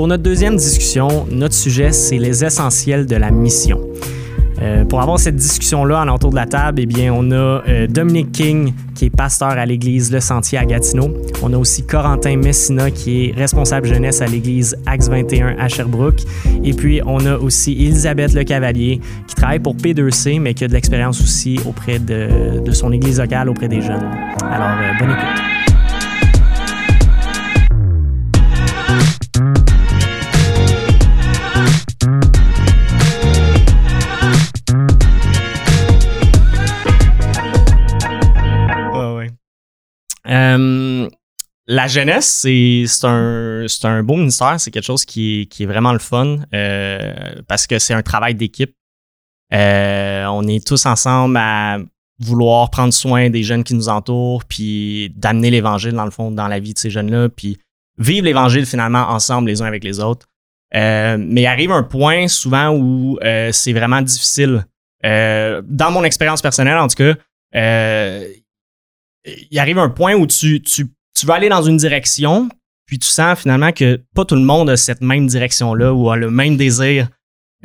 pour notre deuxième discussion, notre sujet, c'est les essentiels de la mission. Euh, pour avoir cette discussion-là en entour de la table, eh bien, on a euh, Dominique King, qui est pasteur à l'église Le Sentier à Gatineau. On a aussi Corentin Messina, qui est responsable jeunesse à l'église Axe 21 à Sherbrooke. Et puis, on a aussi Elisabeth Le Cavalier, qui travaille pour P2C, mais qui a de l'expérience aussi auprès de, de, son église locale, auprès des jeunes. Alors, euh, bonne écoute. Euh, la jeunesse, c'est un, un beau ministère, c'est quelque chose qui, qui, est vraiment le fun euh, parce que c'est un travail d'équipe. Euh, on est tous ensemble à vouloir prendre soin des jeunes qui nous entourent, puis d'amener l'Évangile, dans le fond, dans la vie de ces jeunes-là, puis vivre l'Évangile finalement ensemble les uns avec les autres. Euh, mais il arrive un point souvent où euh, c'est vraiment difficile. Euh, dans mon expérience personnelle, en tout cas, il arrive un point où tu, tu, tu vas aller dans une direction, puis tu sens finalement que pas tout le monde a cette même direction-là ou a le même désir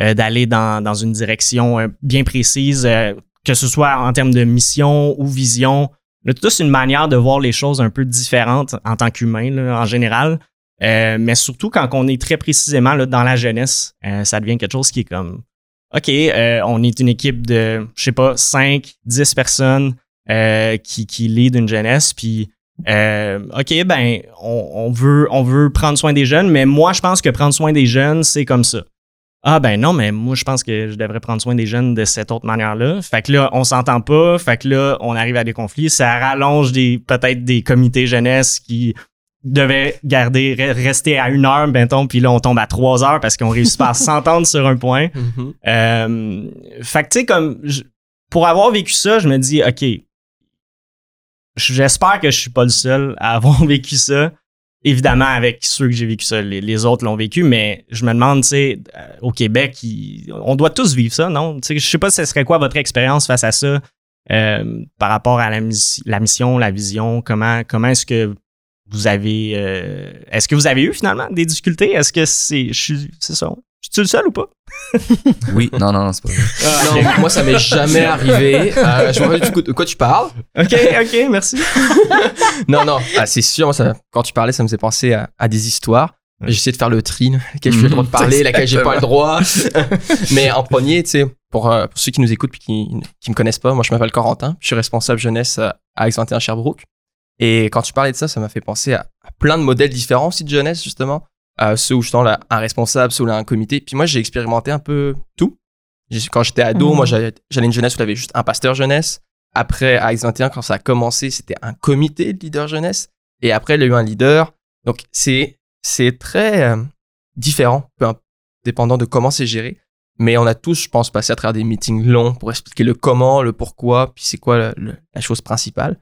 euh, d'aller dans, dans, une direction euh, bien précise, euh, que ce soit en termes de mission ou vision. On a tous une manière de voir les choses un peu différentes en tant qu'humain en général. mais surtout quand on est très précisément là, dans la jeunesse, ça devient quelque chose qui est comme OK, on est une équipe de, je sais pas, 5, 10 personnes euh, qui, qui lead une jeunesse. Puis, euh, OK, ben, on, on, veut, on veut prendre soin des jeunes, mais moi, je pense que prendre soin des jeunes, c'est comme ça. Ah ben non, mais moi je pense que je devrais prendre soin des jeunes de cette autre manière-là. Fait que là, on s'entend pas, fait que là, on arrive à des conflits. Ça rallonge des peut-être des comités jeunesse qui devaient garder, rester à une heure, ben puis là, on tombe à trois heures parce qu'on réussit pas à s'entendre sur un point. Mm-hmm. euh, fait que tu sais, comme pour avoir vécu ça, je me dis, OK, j'espère que je suis pas le seul à avoir vécu ça. Évidemment, avec ceux que j'ai vécu ça, les, autres l'ont vécu, mais je me demande, tu sais, euh, au Québec, on doit tous vivre ça, non? Je sais pas ce serait quoi votre expérience face à ça euh, par rapport à la, la, mission, la vision. Comment, comment est-ce que vous avez. Euh, est-ce que vous avez eu finalement des difficultés? Est-ce que c'est. C'est ça? Je suis le seul ou pas? oui, non, non, c'est pas vrai. Ah, non, moi, ça m'est jamais arrivé. Euh, je vois de quoi tu parles. Ok, ok, merci. non, non, ah, c'est sûr, moi, ça, quand tu parlais, ça me faisait penser à, des histoires. J'essaie de faire le tri, laquelle je j'ai le droit de parler, laquelle j'ai pas le droit. Mais en premier, tu sais, pour, euh, pour, ceux qui nous écoutent et qui, qui me connaissent pas, moi, je m'appelle Corentin. Je suis responsable jeunesse à Aix-21 Sherbrooke. Et quand tu parlais de ça, ça m'a fait penser à, à, plein de modèles différents aussi de jeunesse, justement euh, ceux où je là un responsable, ceux où là un comité. Puis moi, j'ai expérimenté un peu tout. Quand j'étais ado, moi, mmh. j'allais une jeunesse où il y avait juste un pasteur jeunesse. Après, à X21, quand ça a commencé, c'était un comité de leader jeunesse. Et après, il y a eu un leader. Donc, c'est, c'est très euh, différent, peu dépendant de comment c'est géré. Mais on a tous, je pense, passé à travers des meetings longs pour expliquer le comment, le pourquoi, puis c'est quoi la chose principale.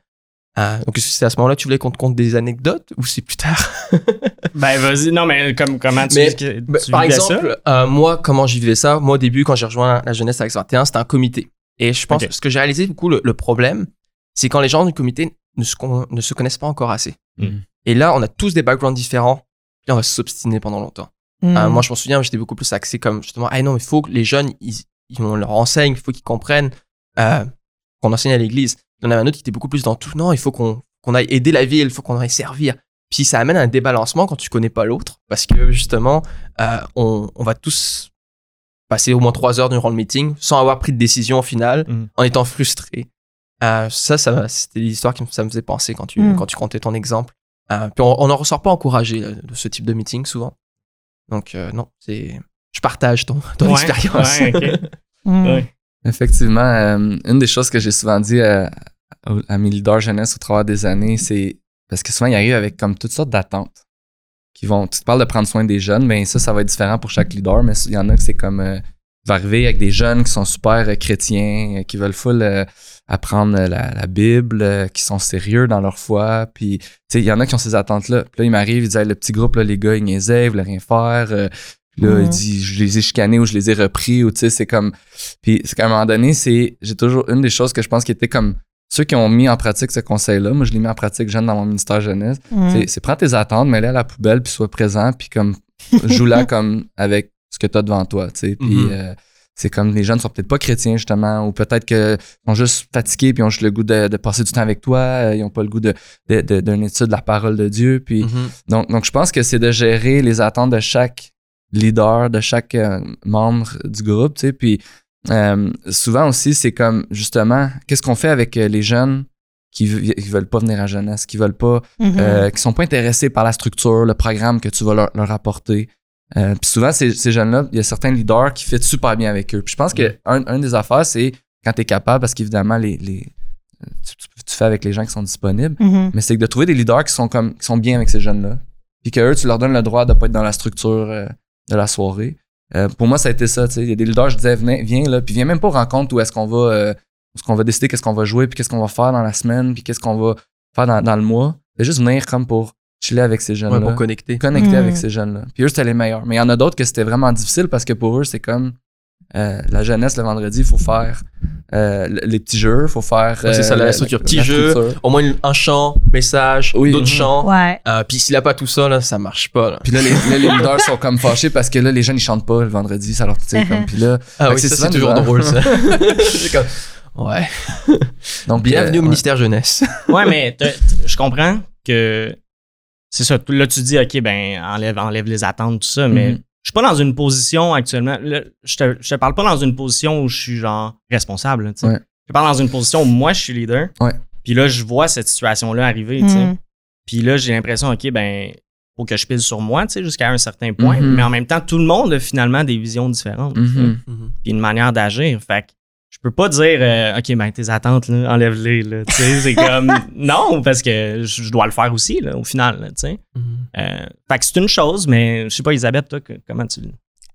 Ah, donc c'est à ce moment-là que tu voulais qu'on te conte des anecdotes ou c'est plus tard? Ben vas-y, non mais comme comment tu, mais, tu bah, Par exemple, euh, moi comment j'y vivais ça? Moi au début quand j'ai rejoint la jeunesse avec 21, c'était un comité. Et je pense que ce que j'ai réalisé du coup le, problème, c'est quand les gens du comité ne se, ne se connaissent pas encore assez. Mm. Et là, on a tous des backgrounds différents, et on va s'obstiner pendant longtemps. Mm. Euh, moi je m'en souviens, j'étais beaucoup plus axé comme justement, ah non, il faut que les jeunes, ils, on leur enseigne, il faut qu'ils comprennent euh, qu'on enseigne à l'église. Il y en avait un autre qui était beaucoup plus dans tout. Non, il faut qu'on aille aider la ville, il faut qu'on aille servir. Puis ça amène un débalancement quand tu connais pas l'autre, parce que justement, euh, on, va tous passer au moins trois heures durant le meeting sans avoir pris de décision au final, mm. en étant frustré. Euh, ça, ça c'était l'histoire qui ça me faisait penser quand tu, mm. quand tu comptais ton exemple. Euh, puis on n'en ressort pas encouragé de ce type de meeting souvent. Donc non, c'est je partage ton, ton expérience. Mm. Effectivement, une des choses que j'ai souvent dit à, mes leaders jeunesse au travers des années, c'est parce que souvent ils arrivent avec comme toutes sortes d'attentes qui vont. Tu te parles de prendre soin des jeunes, mais ça, ça va être différent pour chaque leader, mais il y en a que c'est comme euh, va arriver avec des jeunes qui sont super euh, chrétiens, euh, qui veulent full apprendre la, Bible, qui sont sérieux dans leur foi. Puis, tu sais, il y en a qui ont ces attentes-là. Puis là, ils m'arrivent, ils disent le petit groupe, là, les gars, ils niaisaient, ils voulaient rien faire. là, il dit, je les ai chicanés ou je les ai repris, ou tu sais, c'est comme. Puis, c'est qu'à un moment donné, c'est. J'ai toujours. Une des choses que je pense qui était comme ceux qui ont mis en pratique ce conseil-là, moi je l'ai mis en pratique jeune dans mon ministère jeunesse, mm. c'est prends tes attentes, mets-les à la poubelle, puis sois présent, puis comme joue-la comme avec ce que tu as devant toi, tu sais. Puis Mhm. euh, c'est comme les jeunes sont peut-être pas chrétiens, justement, ou peut-être qu'ils sont juste fatigués, puis ils ont juste le goût de, de passer du temps avec toi, euh, ils ont pas le goût de, de, de- d'une étude de la parole de Dieu. Puis Mhm. donc, donc, je pense que c'est de gérer les attentes de chaque leader, de chaque euh, membre du groupe, tu sais. Puis euh, souvent aussi, c'est comme, justement, qu'est-ce qu'on fait avec euh, les jeunes qui, qui veulent pas venir à jeunesse, qui veulent pas, Mhm. euh, qui sont pas intéressés par la structure, le programme que tu vas leur, leur apporter. Euh, puis souvent, ces, ces jeunes-là, il y a certains leaders qui fit super bien avec eux. Puis je pense que un, un des affaires, c'est quand tu es capable, parce qu'évidemment, les, les, tu, fais avec les gens qui sont disponibles, Mhm. mais c'est de trouver des leaders qui sont comme qui sont bien avec ces jeunes-là. Puis que eux, tu leur donnes le droit de pas être dans la structure de la soirée. Euh, pour moi, ça a été ça. tu sais. Il y a des leaders, je disais, viens là, puis viens même pas aux rencontres où est-ce qu'on va, euh, où est-ce qu'on va décider qu'est-ce qu'on va jouer, puis qu'est-ce qu'on va faire dans la semaine, puis qu'est-ce qu'on va faire dans, dans le mois. C'est juste venir comme pour chiller avec ces Ouais, jeunes-là, pour connecter. connecter Mm. avec ces jeunes-là. Puis eux, c'était les meilleurs. Mais il y en a d'autres que c'était vraiment difficile parce que pour eux, c'est comme euh, la jeunesse le vendredi, il faut faire euh, le- les petits jeux, il faut faire. Ouais, c'est ça, la euh, structure. La jeu. structure. Au moins un chant, message, Oui. d'autres Mhm. chants. Ouais. Euh, puis s'il a pas tout ça, là, ça marche pas. Là. Puis là, les, là, les leaders sont comme fâchés parce que là, les jeunes, ils chantent pas le vendredi. Ça leur sais, comme. Puis là, Ah oui, c'est ça souvent c'est toujours drôle ça. Comme- Ouais. donc. Bienvenue euh, au ministère jeunesse. Ouais, mais je comprends que c'est ça. Là, tu dis, OK, ben, enlève, enlève les attentes, tout ça, mais Mhm. Je suis pas dans une position actuellement. là, je, te, je te parle pas dans une position où je suis genre responsable. Ouais. Je parle dans une position où moi, je suis leader. Ouais. Puis là, je vois cette situation-là arriver. Mhm. Puis là, j'ai l'impression, OK, ben, faut que je pile sur moi, tu sais, jusqu'à un certain point. Mhm. Mais en même temps, tout le monde a finalement des visions différentes. mhm. Puis une manière d'agir. Fait que je peux pas dire, euh, OK, ben, tes attentes, là, enlève-les. là. Tu sais, c'est comme, non, parce que je je dois le faire aussi, là, au final, là, tu sais. Euh, fait que c'est une chose, mais je sais pas, Elisabeth, toi, que- comment tu.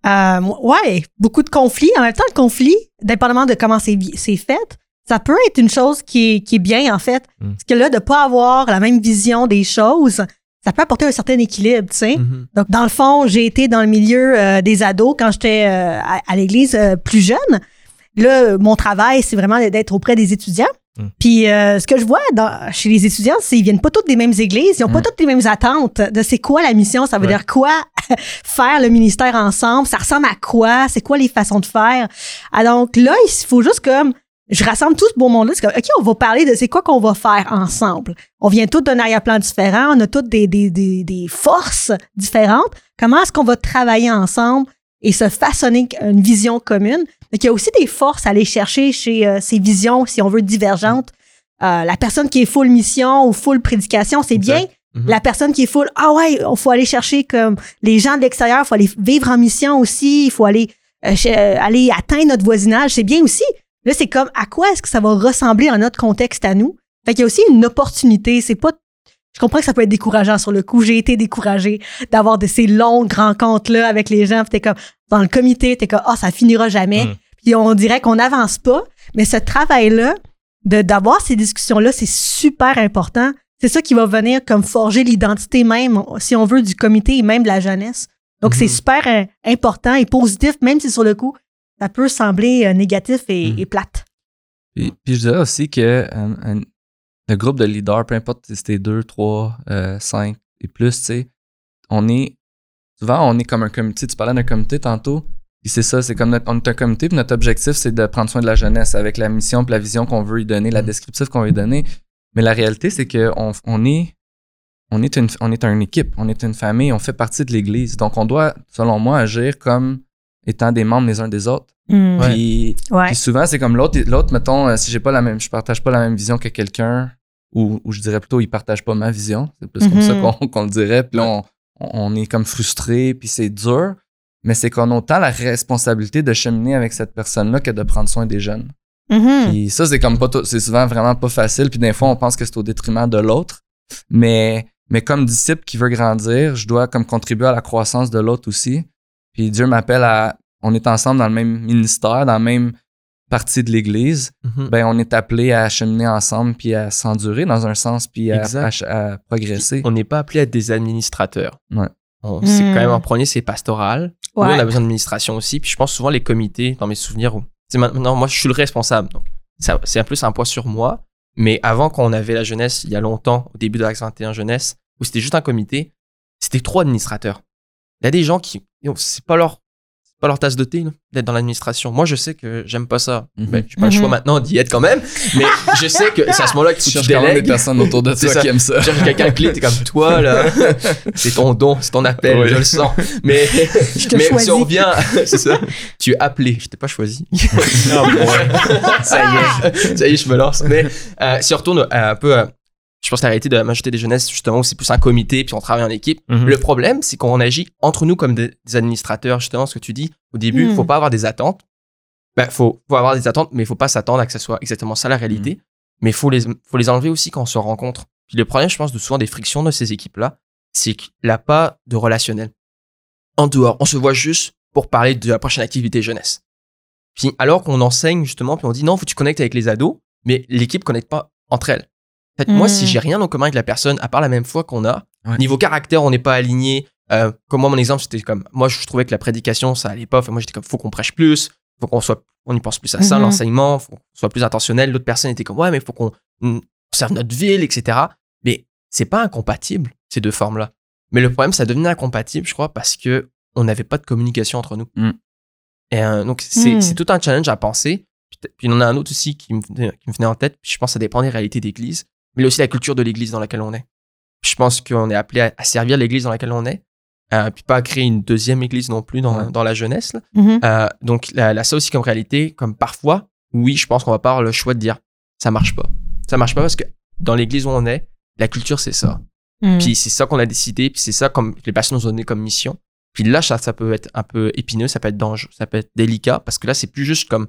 Euh, ouais, beaucoup de conflits. En même temps, le conflit, dépendamment de comment c'est fait, ça peut être une chose qui est, qui est bien, en fait. Mm. Parce que là, de ne pas avoir la même vision des choses, ça peut apporter un certain équilibre, tu sais. Mhm. Donc, dans le fond, j'ai été dans le milieu euh, des ados quand j'étais euh, à, à l'église euh, plus jeune. Là, mon travail, c'est vraiment d'être auprès des étudiants. Mm. Puis, euh, ce que je vois dans- chez les étudiants, c'est qu'ils viennent pas toutes des mêmes églises, ils ont pas Mm. toutes les mêmes attentes de c'est quoi la mission, ça veut Ouais. dire quoi faire le ministère ensemble, ça ressemble à quoi, c'est quoi les façons de faire. Ah, donc là, il faut juste comme je rassemble tout ce beau monde-là. C'est comme, OK, on va parler de c'est quoi qu'on va faire ensemble. On vient tous d'un arrière-plan différent, on a toutes des, des, des, des forces différentes. Comment est-ce qu'on va travailler ensemble et se façonner une vision commune? Donc, il y a aussi des forces à aller chercher chez euh, ces visions, si on veut, divergentes. Euh, la personne qui est full mission ou full prédication, c'est bien. Mhm. La personne qui est full, ah ouais, il faut aller chercher comme les gens de l'extérieur, il faut aller vivre en mission aussi, il faut aller, euh, euh, aller atteindre notre voisinage, c'est bien aussi. Là, c'est comme à quoi est-ce que ça va ressembler dans notre contexte à nous? Fait qu'il y a aussi une opportunité. C'est pas. Je comprends que ça peut être décourageant sur le coup. J'ai été découragée d'avoir de ces longues rencontres-là avec les gens. Puis t'es comme dans le comité, t'es comme Ah, ça finira jamais. Mm. Puis on dirait qu'on n'avance pas. Mais ce travail-là, de d'avoir ces discussions-là, c'est super important. C'est ça qui va venir comme forger l'identité même, si on veut, du comité et même de la jeunesse. Donc, c'est Mhm. super euh, important et positif, même si sur le coup, ça peut sembler euh, négatif et, Mhm. et plate. Puis, puis je dirais aussi que euh, un- le groupe de leaders, peu importe si c'était deux, trois, euh, cinq et plus, tu sais, on est. Souvent, on est comme un comité. Tu parlais d'un comité tantôt. Puis c'est ça, c'est comme notre, on est un comité, puis notre objectif, c'est de prendre soin de la jeunesse avec la mission puis la vision qu'on veut y donner, la Mm. descriptive qu'on veut y donner. Mais la réalité, c'est qu'on on est, on est, une, on est une équipe, on est une famille, on fait partie de l'Église. Donc, on doit, selon moi, agir comme étant des membres les uns des autres. Mm. Puis Ouais. puis souvent, c'est comme l'autre, l'autre, mettons, euh, si j'ai pas la même, je partage pas la même vision que quelqu'un, ou, ou je dirais plutôt, il partage pas ma vision. C'est plus comme Mhm. ça qu'on, qu'on le dirait. Puis là, on, on est comme frustré, puis c'est dur. Mais c'est qu'on a autant la responsabilité de cheminer avec cette personne-là que de prendre soin des jeunes. Mhm. Puis ça, c'est comme pas, tout- c'est souvent vraiment pas facile. Puis des fois, on pense que c'est au détriment de l'autre. Mais, mais comme disciple qui veut grandir, je dois comme contribuer à la croissance de l'autre aussi. Puis Dieu m'appelle à, on est ensemble dans le même ministère, dans la même partie de l'Église. Mhm. Ben, on est appelé à cheminer ensemble, puis à s'endurer dans un sens, puis à, Exact. à- à progresser. On n'est pas appelé à être des administrateurs. Ouais. On- C'est Mm. quand même en premier, c'est pastoral. Nous, on a besoin d'administration aussi. Puis je pense souvent les comités, dans mes souvenirs, où c'est maintenant, moi, je suis le responsable. Donc, ça- c'est un plus un poids sur moi. Mais avant qu'on avait la jeunesse, il y a longtemps, au début de l'Axe 21 Jeunesse, où c'était juste un comité, c'était trois administrateurs. Il y a des gens qui, c'est pas leur pas leur tasse de thé d'être dans l'administration. Moi, je sais que j'aime pas ça. Mm -hmm. j'ai pas le choix maintenant d'y être quand même, mais je sais que c'est à ce moment-là que tu cherches quand même des personnes autour de toi qui aiment ça. Tu cherches quelqu'un clé, t'es comme toi là. c'est ton don, c'est ton appel, je le sens. Mais mais si on revient, c'est ça. Tu es appelé, je t'ai pas choisi. non, ça y est, ça y est, je me lance. Mais euh, si on retourne euh, un peu euh, je pense que la réalité de la majorité des jeunesses, justement, c'est plus un comité, puis on travaille en équipe. Mhm. Le problème, c'est qu'on agit entre nous comme des, administrateurs, justement, ce que tu dis au début, il faut mhm. pas avoir des attentes. Ben, faut, faut avoir des attentes, mais il faut pas s'attendre à que ce soit exactement ça la réalité. Mhm. Mais il faut les, faut les enlever aussi quand on se rencontre. Puis le problème, je pense, de souvent des frictions de ces équipes-là, c'est qu'il n'y a pas de relationnel. En dehors, on se voit juste pour parler de la prochaine activité jeunesse. Puis alors qu'on enseigne justement, puis on dit non, faut que tu connectes avec les ados, mais l'équipe connecte pas entre elles. En fait, moi, si hmm. j'ai rien en commun avec la personne, à part la même foi qu'on a, niveau caractère, on n'est pas aligné. Euh, comme moi, mon exemple, c'était comme, moi, je trouvais que la prédication, ça allait pas. Enfin, moi, j'étais comme, faut qu'on prêche plus, faut qu'on soit, on y pense plus à ça, mhm. l'enseignement, faut qu'on soit plus intentionnel. L'autre personne était comme, ouais, mais faut qu'on serve notre ville, etc. Mais c'est pas incompatible, ces deux formes-là. Mais le problème, ça devenait incompatible, je crois, parce que on n'avait pas de communication entre nous. Mm. Et euh, donc, hmm. c'est tout un challenge à penser. Puis, il y en a un autre aussi qui me, qui me venait en tête. Puis je pense que ça dépend des réalités d'église mais aussi la culture de l'église dans laquelle on est. Je pense qu'on est appelé à, servir l'église dans laquelle on est, euh, puis pas à créer une deuxième église non plus dans, dans la jeunesse. Mm-hmm. Euh, donc là, ça aussi comme réalité, comme parfois, oui, je pense qu'on va pas avoir le choix de dire ça marche pas. Ça marche pas parce que dans l'église où on est, la culture c'est ça. Mm. Puis c'est ça qu'on a décidé, puis c'est ça comme les personnes nous ont donné comme mission. Puis là, ça, ça peut être un peu épineux, ça peut être dangereux, ça peut être délicat parce que là, c'est plus juste comme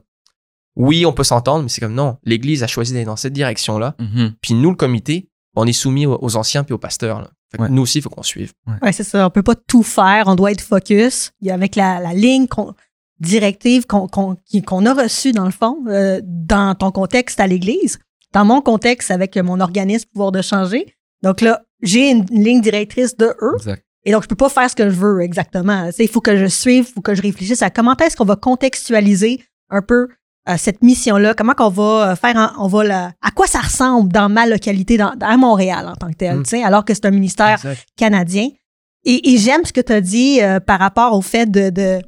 oui, on peut s'entendre, mais c'est comme non, l'Église a choisi d'aller dans cette direction-là. Mm-hmm. Puis nous, le comité, on est soumis aux, anciens puis aux pasteurs. Nous aussi, il faut qu'on suive. Ouais, c'est ça. On peut pas tout faire. On doit être focus. Il y a avec la, la ligne directive qu'on a reçue, dans le fond, euh, dans ton contexte à l'Église, dans mon contexte avec mon organisme Pouvoir de changer. Donc là, j'ai une ligne directrice de eux. Et donc, je peux pas faire ce que je veux exactement. Il faut que je suive, il faut que je réfléchisse à comment est-ce qu'on va contextualiser un peu cette mission-là, comment qu'on va euh, faire, on va la, à quoi ça ressemble dans ma localité, dans, à Montréal en tant que tel, mm. alors que c'est un ministère canadien. Et, j'aime ce que tu as dit euh, par rapport au fait de, de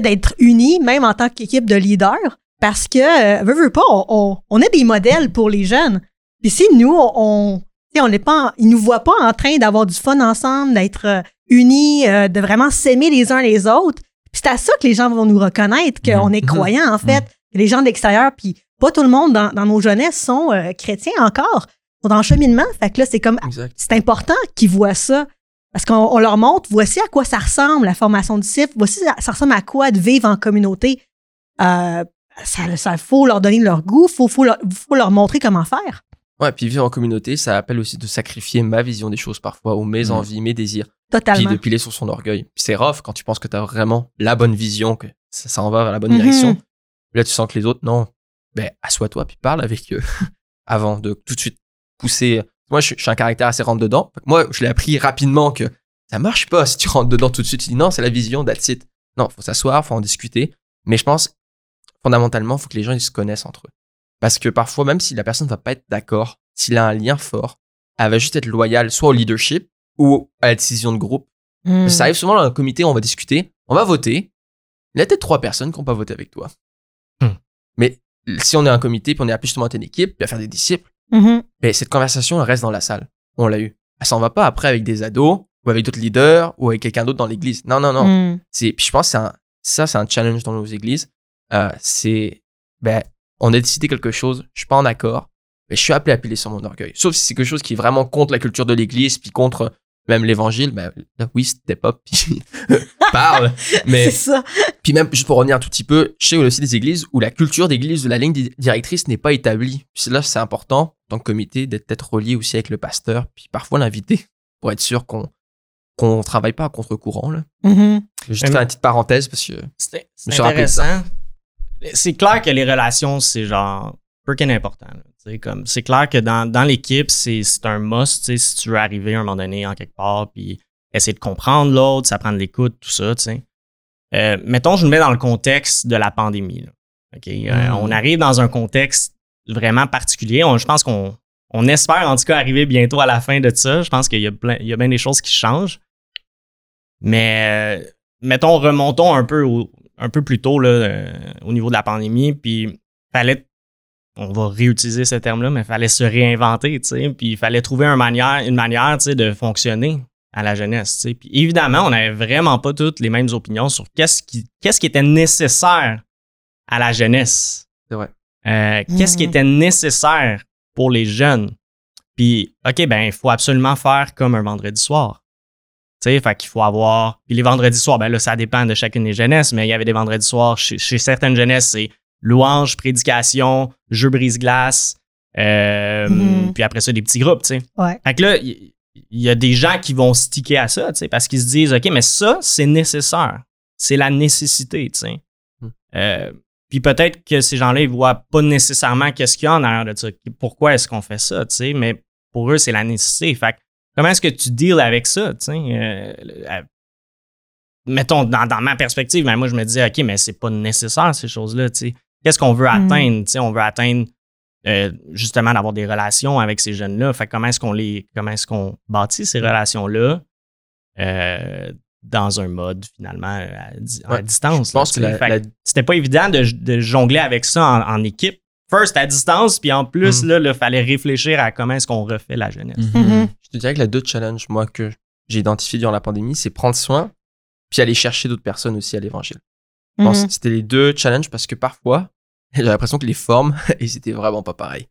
d'être unis, même en tant qu'équipe de leaders, parce que, euh, veut, veut pas, on, on, est des modèles pour les jeunes. Puis si nous, on, on n'est pas, ils nous voient pas en train d'avoir du fun ensemble, d'être euh, unis, de vraiment s'aimer les uns les autres. c'est à ça que les gens vont nous reconnaître qu'on mm. est croyants, en fait. Mm les gens de l'extérieur, puis pas tout le monde dans, nos jeunesses sont euh, chrétiens encore, sont le cheminement. Fait que là, c'est comme, c'est important qu'ils voient ça. Parce qu'on leur montre, voici à quoi ça ressemble, la formation de disciples, voici ça, ressemble à quoi de vivre en communauté. Euh, ça, ça faut leur donner leur goût, faut, faut, leur, faut leur montrer comment faire. Ouais, puis vivre en communauté, ça appelle aussi de sacrifier ma vision des choses parfois, ou mes mm. envies, mes désirs. Totalement. Puis de piler sur son orgueil. c'est rough quand tu penses que tu as vraiment la bonne vision, que ça, ça en va vers la bonne mm-hmm. direction. Là, tu sens que les autres, non. Ben, assois-toi puis parle avec eux avant de tout de suite pousser. Moi, je, suis un caractère assez rentre dedans. Moi, je l'ai appris rapidement que ça marche pas si tu rentres dedans tout de suite. Tu dis non, c'est la vision, that's it. Non, faut s'asseoir, faut en discuter. Mais je pense, fondamentalement, faut que les gens ils se connaissent entre eux. Parce que parfois, même si la personne ne va pas être d'accord, s'il a un lien fort, elle va juste être loyale soit au leadership ou à la décision de groupe. Hmm. Ça arrive souvent dans un comité, on va discuter, on va voter. Il y a peut-être trois personnes qui n'ont pas voté avec toi. Mais si on est un comité, puis on est appelé justement à une équipe, puis à faire des disciples, mm-hmm. ben, cette conversation, elle reste dans la salle. On l'a eu. Elle s'en va pas après avec des ados, ou avec d'autres leaders, ou avec quelqu'un d'autre dans l'église. Non, non, non. Mm. C'est, puis je pense que un, ça, c'est un challenge dans nos églises. Euh, c'est, ben, on a décidé quelque chose, je suis pas en accord, mais je suis appelé à piler sur mon orgueil. Sauf si c'est quelque chose qui est vraiment contre la culture de l'église, puis contre même l'évangile, ben oui, c'était pas, parle. Mais ça. Puis même, juste pour revenir un tout petit peu, je sais aussi des églises où la culture d'église de la ligne directrice n'est pas établie. Puis là, c'est important, en tant que comité, d'être peut-être relié aussi avec le pasteur, puis parfois l'inviter, pour être sûr qu'on qu'on travaille pas à contre-courant. Là. Mm-hmm. Je vais juste faire une petite parenthèse parce que c'est intéressant. C'est clair que les relations, c'est genre. Comme, c'est clair que dans, dans l'équipe, c'est, c'est un must si tu veux arriver à un moment donné en quelque part, puis essayer de comprendre l'autre, ça prend de l'écoute, tout ça. Euh, mettons, je me mets dans le contexte de la pandémie. Euh, mm. on arrive dans un contexte vraiment particulier. je pense qu'on on espère en tout cas arriver bientôt à la fin de ça. Je pense qu'il y a, plein, il y a bien des choses qui changent. Mais, euh, mettons, remontons un peu, au, un peu plus tôt là, au niveau de la pandémie, puis fallait, on va réutiliser ce terme-là, mais fallait se réinventer, tu sais, puis il fallait trouver une manière, une manière, tu sais, de fonctionner à la jeunesse, tu sais. Puis évidemment, on n'avait vraiment pas toutes les mêmes opinions sur qu'est-ce qui, qu'est-ce qui était nécessaire à la jeunesse. C'est vrai. Euh, Qu'est-ce qui Mhm. était nécessaire pour les jeunes? Puis, OK, ben, il faut absolument faire comme un vendredi soir. Tu sais, fait qu'il faut avoir. Puis les vendredis soirs, ben là, ça dépend de chacune des jeunesses, mais il y avait des vendredis soirs chez, chez certaines jeunesses, c'est louange, prédication, jeu brise-glace, euh, Mhm. puis après ça, des petits groupes, tu sais. Ouais. Fait que là, il y, a des gens qui vont sticker à ça, tu sais, parce qu'ils se disent, OK, mais ça, c'est nécessaire. C'est la nécessité, tu sais. Hmm. Euh, puis peut-être que ces gens-là, ils voient pas nécessairement qu'est-ce qu'il y a en arrière de ça. Pourquoi est-ce qu'on fait ça, tu sais, mais pour eux, c'est la nécessité. Fait comment est-ce que tu deals avec ça, tu sais? euh, euh, mettons, dans, dans ma perspective, ben moi, je me dis, OK, mais c'est pas nécessaire, ces choses-là, tu sais. Qu'est-ce qu'on veut Hmm. atteindre, tu sais? On veut atteindre euh, justement d'avoir des relations avec ces jeunes-là. Fait que comment est-ce qu'on les comment est-ce qu'on bâtit ces relations-là euh, dans un mode finalement à, di- à Ouais, distance. Je pense là, que la, c'était pas évident de, de jongler avec ça en, en équipe. First à distance, puis en plus, Mm. là, il fallait réfléchir à comment est-ce qu'on refait la jeunesse. Mhm. je te dirais que les deux challenges, moi, que j'ai identifié durant la pandémie, c'est prendre soin, puis aller chercher d'autres personnes aussi à l'évangile. Je pense Mhm. que c'était les deux challenges parce que parfois, j'ai l'impression que les formes, ils étaient vraiment pas pareils.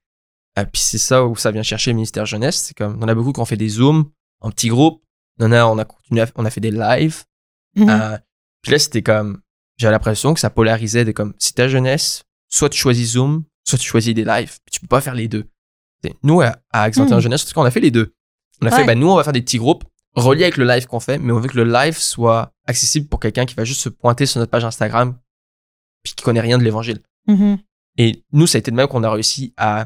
Euh, puis c'est ça où ça vient chercher le ministère jeunesse. C'est comme, on a beaucoup qui ont fait des zooms en petits groupes. On a, on a continué, à- on a fait des lives. Mhm. Euh, puis là, c'était comme, j'avais l'impression que ça polarisait de comme, si ta jeunesse, soit tu choisis Zoom, soit tu choisis des lives. Puis tu peux pas faire les deux. Nous, à, à 21 Mm. Jeunesse, en tout cas, on a fait les deux. On a Ouais. fait, ben, nous, on va faire des petits groupes reliés avec le live qu'on fait, mais on veut que le live soit accessible pour quelqu'un qui va juste se pointer sur notre page Instagram puis qui connaît rien de l'évangile. Mhm. Et nous, ça a été de même qu'on a réussi à,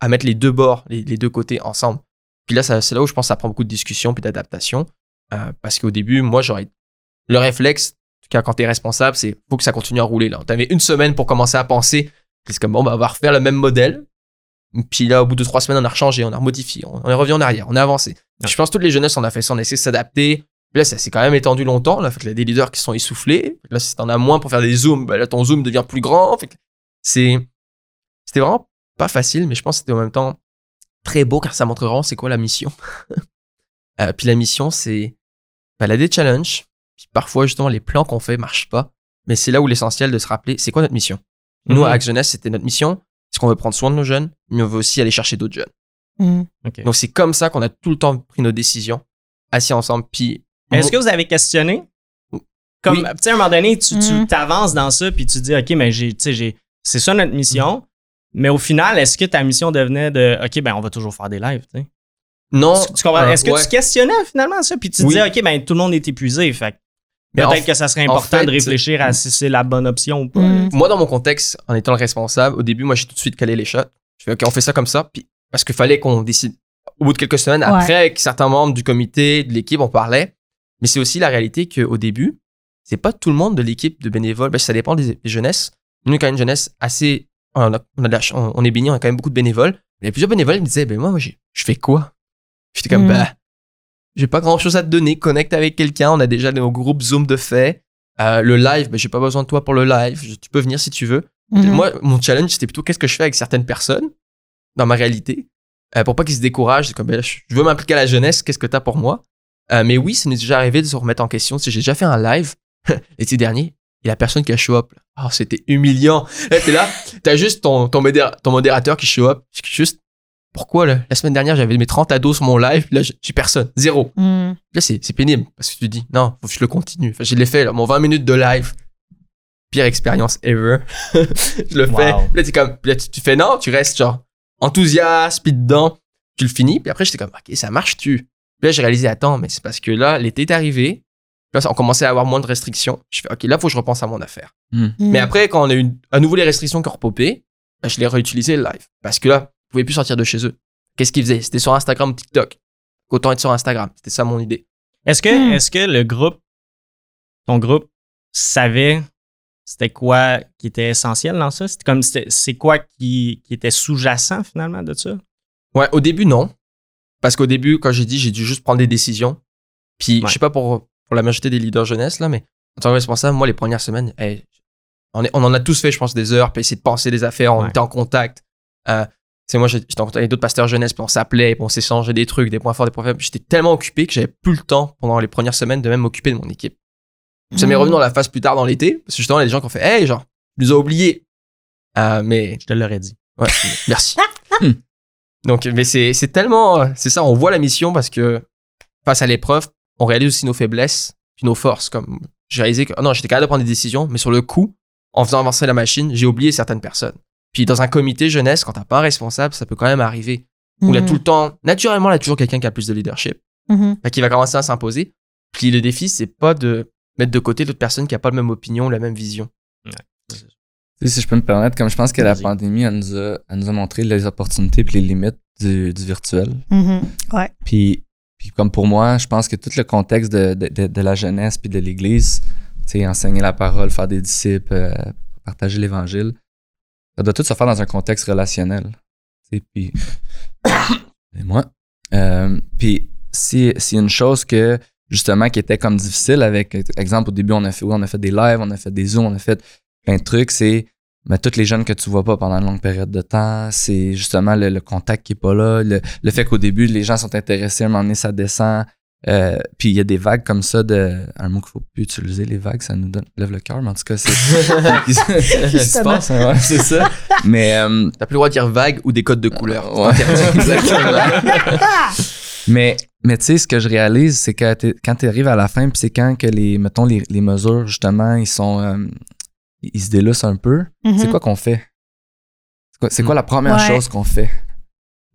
à mettre les deux bords, les, les deux côtés ensemble. Puis là, c'est là où je pense que ça prend beaucoup de discussion puis d'adaptation. Euh, parce qu'au début, moi, j'aurais. Le réflexe, en tout cas, quand t'es responsable, c'est faut que ça continue à rouler. Là, t'avais une semaine pour commencer à penser. C'est comme, bon, bah, on va refaire le même modèle. Puis là, au bout de trois semaines, on a rechangé, on a remodifié, on, on est revenu en arrière, on a avancé. Ouais. Je pense que toutes les jeunesses, on a fait ça, on a essayé de s'adapter. Puis là, ça s'est quand même étendu longtemps. Là, fait que là, des leaders qui sont essoufflés. Là, si t'en as moins pour faire des zooms, bah, là, ton zoom devient plus grand. Fait que c'est, c'était vraiment pas facile, mais je pense que c'était en même temps très beau car ça montre vraiment c'est quoi la mission. Euh, puis la mission, c'est, bah, a des challenges. Puis parfois, justement, les plans qu'on fait marchent pas. Mais c'est là où l'essentiel de se rappeler, c'est quoi notre mission. Nous, Mhm. à Axe Jeunesse, c'était notre mission. C'est qu'on veut prendre soin de nos jeunes, mais on veut aussi aller chercher d'autres jeunes. Mhm. Donc c'est comme ça qu'on a tout le temps pris nos décisions, assis ensemble. Puis Est-ce que vous avez questionné? Comme, Oui. tu sais, à un moment donné, tu, tu Mhm. t'avances dans ça, puis tu dis, OK, mais j'ai, tu sais, j'ai, c'est ça notre mission. Mais au final, est-ce que ta mission devenait de, OK, ben, on va toujours faire des lives, tu sais? non, Tu- euh, Est-ce que ouais. tu questionnais finalement ça? Puis tu te Oui. disais, OK, ben, tout le monde est épuisé. Fait peut-être que ça serait en important fait, de réfléchir à si c'est la bonne option ou pas. Mhm. Moi, dans mon contexte, en étant le responsable, au début, moi, j'ai tout de suite calé les shots. Je fais, OK, on fait ça comme ça. Puis, parce qu'il fallait qu'on décide. Au bout de quelques semaines, Ouais. après, avec certains membres du comité, de l'équipe, on parlait. Mais c'est aussi la réalité qu'au début, c'est pas tout le monde de l'équipe de bénévoles. Ben, ça dépend des, des jeunesses. Nous, quand même une jeunesse assez. On, a, on, a de la ch- on- on est béni, on a quand même beaucoup de bénévoles. Il y a plusieurs bénévoles qui me disaient, ben, moi, moi je fais quoi? J'étais comme, Mm. bah, j'ai pas grand chose à te donner. Connecte avec quelqu'un. On a déjà nos groupes Zoom de fait. Euh, le live, ben, j'ai pas besoin de toi pour le live. Je- tu peux venir si tu veux. Mhm. Moi, mon challenge, c'était plutôt qu'est-ce que je fais avec certaines personnes dans ma réalité? Euh, pour pas qu'ils se découragent. Comme, ben je veux m'impliquer à la jeunesse, qu'est-ce que t'as pour moi? Euh, mais oui, ça nous est déjà arrivé de se remettre en question. J'ai déjà fait un live l'été dernier et la personne qui a show up, oh, c'était humiliant. Là, t'es là, t'as juste ton, ton, modéra- ton modérateur qui show up. Juste, pourquoi là, la semaine dernière, j'avais mes 30 ados sur mon live, là, j'ai personne, zéro. Mhm. Là, c'est pénible parce que tu te dis, non, faut que je le continue. Enfin, je l'ai fait, là, mon 20 minutes de live. Pire expérience ever. je le fais. Wow. Là, t'es comme, là, tu, tu fais non, tu restes genre enthousiaste, puis dedans, tu le finis. Puis après, j'étais comme, ok, ça marche, tu. Puis là, j'ai réalisé, attends, mais c'est parce que là, l'été est arrivé. Là, on commençait à avoir moins de restrictions. Je fais, ok, là, faut que je repense à mon affaire. Mhm. Mais après, quand on a eu à nouveau les restrictions qui ont repopé, bah, je l'ai réutilisé live. Parce que là, ils pouvaient plus sortir de chez eux. Qu'est-ce qu'ils faisaient? C'était sur Instagram ou TikTok? Autant être sur Instagram. C'était ça mon idée. Est-ce que, Hmm. est-ce que le groupe, ton groupe, savait c'était quoi qui était essentiel dans ça? C'était comme, c'était- c'est quoi qui, qui était sous-jacent finalement de ça? Ouais, au début, non. Parce qu'au début, quand j'ai dit, j'ai dû juste prendre des décisions. Puis, Ouais. je sais pas pour pour la majorité des leaders jeunesse, là, mais en tant que responsable, moi, les premières semaines, eh, on, est, on en a tous fait, je pense, des heures, puis essayer de penser des affaires, on Ouais. était en contact. Euh, c'est moi, j'étais en contact avec d'autres pasteurs jeunesse, puis on s'appelait, puis on s'échangeait des trucs, des points forts, des points faibles. J'étais tellement occupé que j'avais plus le temps pendant les premières semaines de même m'occuper de mon équipe. Ça m'est Mm. revenu dans la phase plus tard dans l'été, parce que justement, il y a des gens qui ont fait, hey, genre, tu nous as oubliés. Euh, mais Je te l'aurais dit. Ouais, merci. Donc, mais c'est, c'est tellement, c'est ça, on voit la mission parce que face à l'épreuve, on réalise aussi nos faiblesses puis nos forces. Comme j'ai réalisé que, oh non, j'étais capable de prendre des décisions, mais sur le coup, en faisant avancer la machine, j'ai oublié certaines personnes. Puis dans un comité jeunesse, quand t'as pas un responsable, ça peut quand même arriver. Où il y a Mhm. tout le temps, naturellement, il y a toujours quelqu'un qui a plus de leadership, Mhm. qui va commencer à s'imposer. Puis le défi, c'est pas de mettre de côté l'autre personne qui a pas la même opinion, la même vision. Si je peux me permettre, comme je pense que la pandémie, elle nous a, elle nous a montré les opportunités et les limites du, du virtuel. Mhm. Ouais. Puis, puis comme pour moi, je pense que tout le contexte de, de, de, de la jeunesse puis de l'Église, enseigner la parole, faire des disciples, euh, partager l'Évangile, ça doit tout se faire dans un contexte relationnel. Puis... Et moi. Euh, puis si, si une chose que, justement, qui était comme difficile avec, exemple, au début, on a fait, oui, on a fait des lives, on a fait des zooms, on a fait plein de trucs, c'est mais tous les jeunes que tu vois pas pendant une longue période de temps, c'est justement le, le contact qui est pas là, le, le fait qu'au début les gens sont intéressés, à un moment donné ça descend, euh, puis il y a des vagues comme ça de un mot qu'il faut plus utiliser les vagues, ça nous donne lève le cœur, mais en tout cas c'est se passe, hein, ouais, c'est ça. Mais euh, T'as plus le droit de dire vague ou des codes de couleur. ouais, exactement. Mais, mais tu sais, ce que je réalise, c'est que t'es- quand tu arrives à la fin, puis c'est quand que les, mettons, les, les mesures, justement, ils sont. euh, ils se délussent un peu. C'est Mhm. quoi qu'on fait? C'est quoi, c'est quoi la première Ouais. chose qu'on fait?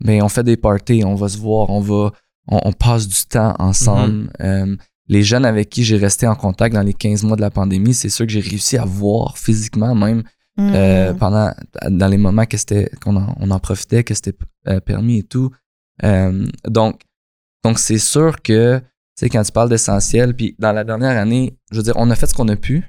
Mais on fait des parties, on va se voir, on va. On, on passe du temps ensemble. Euh, les jeunes avec qui j'ai resté en contact dans les 15 mois de la pandémie, c'est ceux que j'ai réussi à voir physiquement, même Mhm. euh, pendant dans les moments que c'était qu'on en, on en profitait que c'était euh, permis et tout Euh, donc donc c'est sûr que tu sais quand tu parles d'essentiel puis dans la dernière année je veux dire on a fait ce qu'on a pu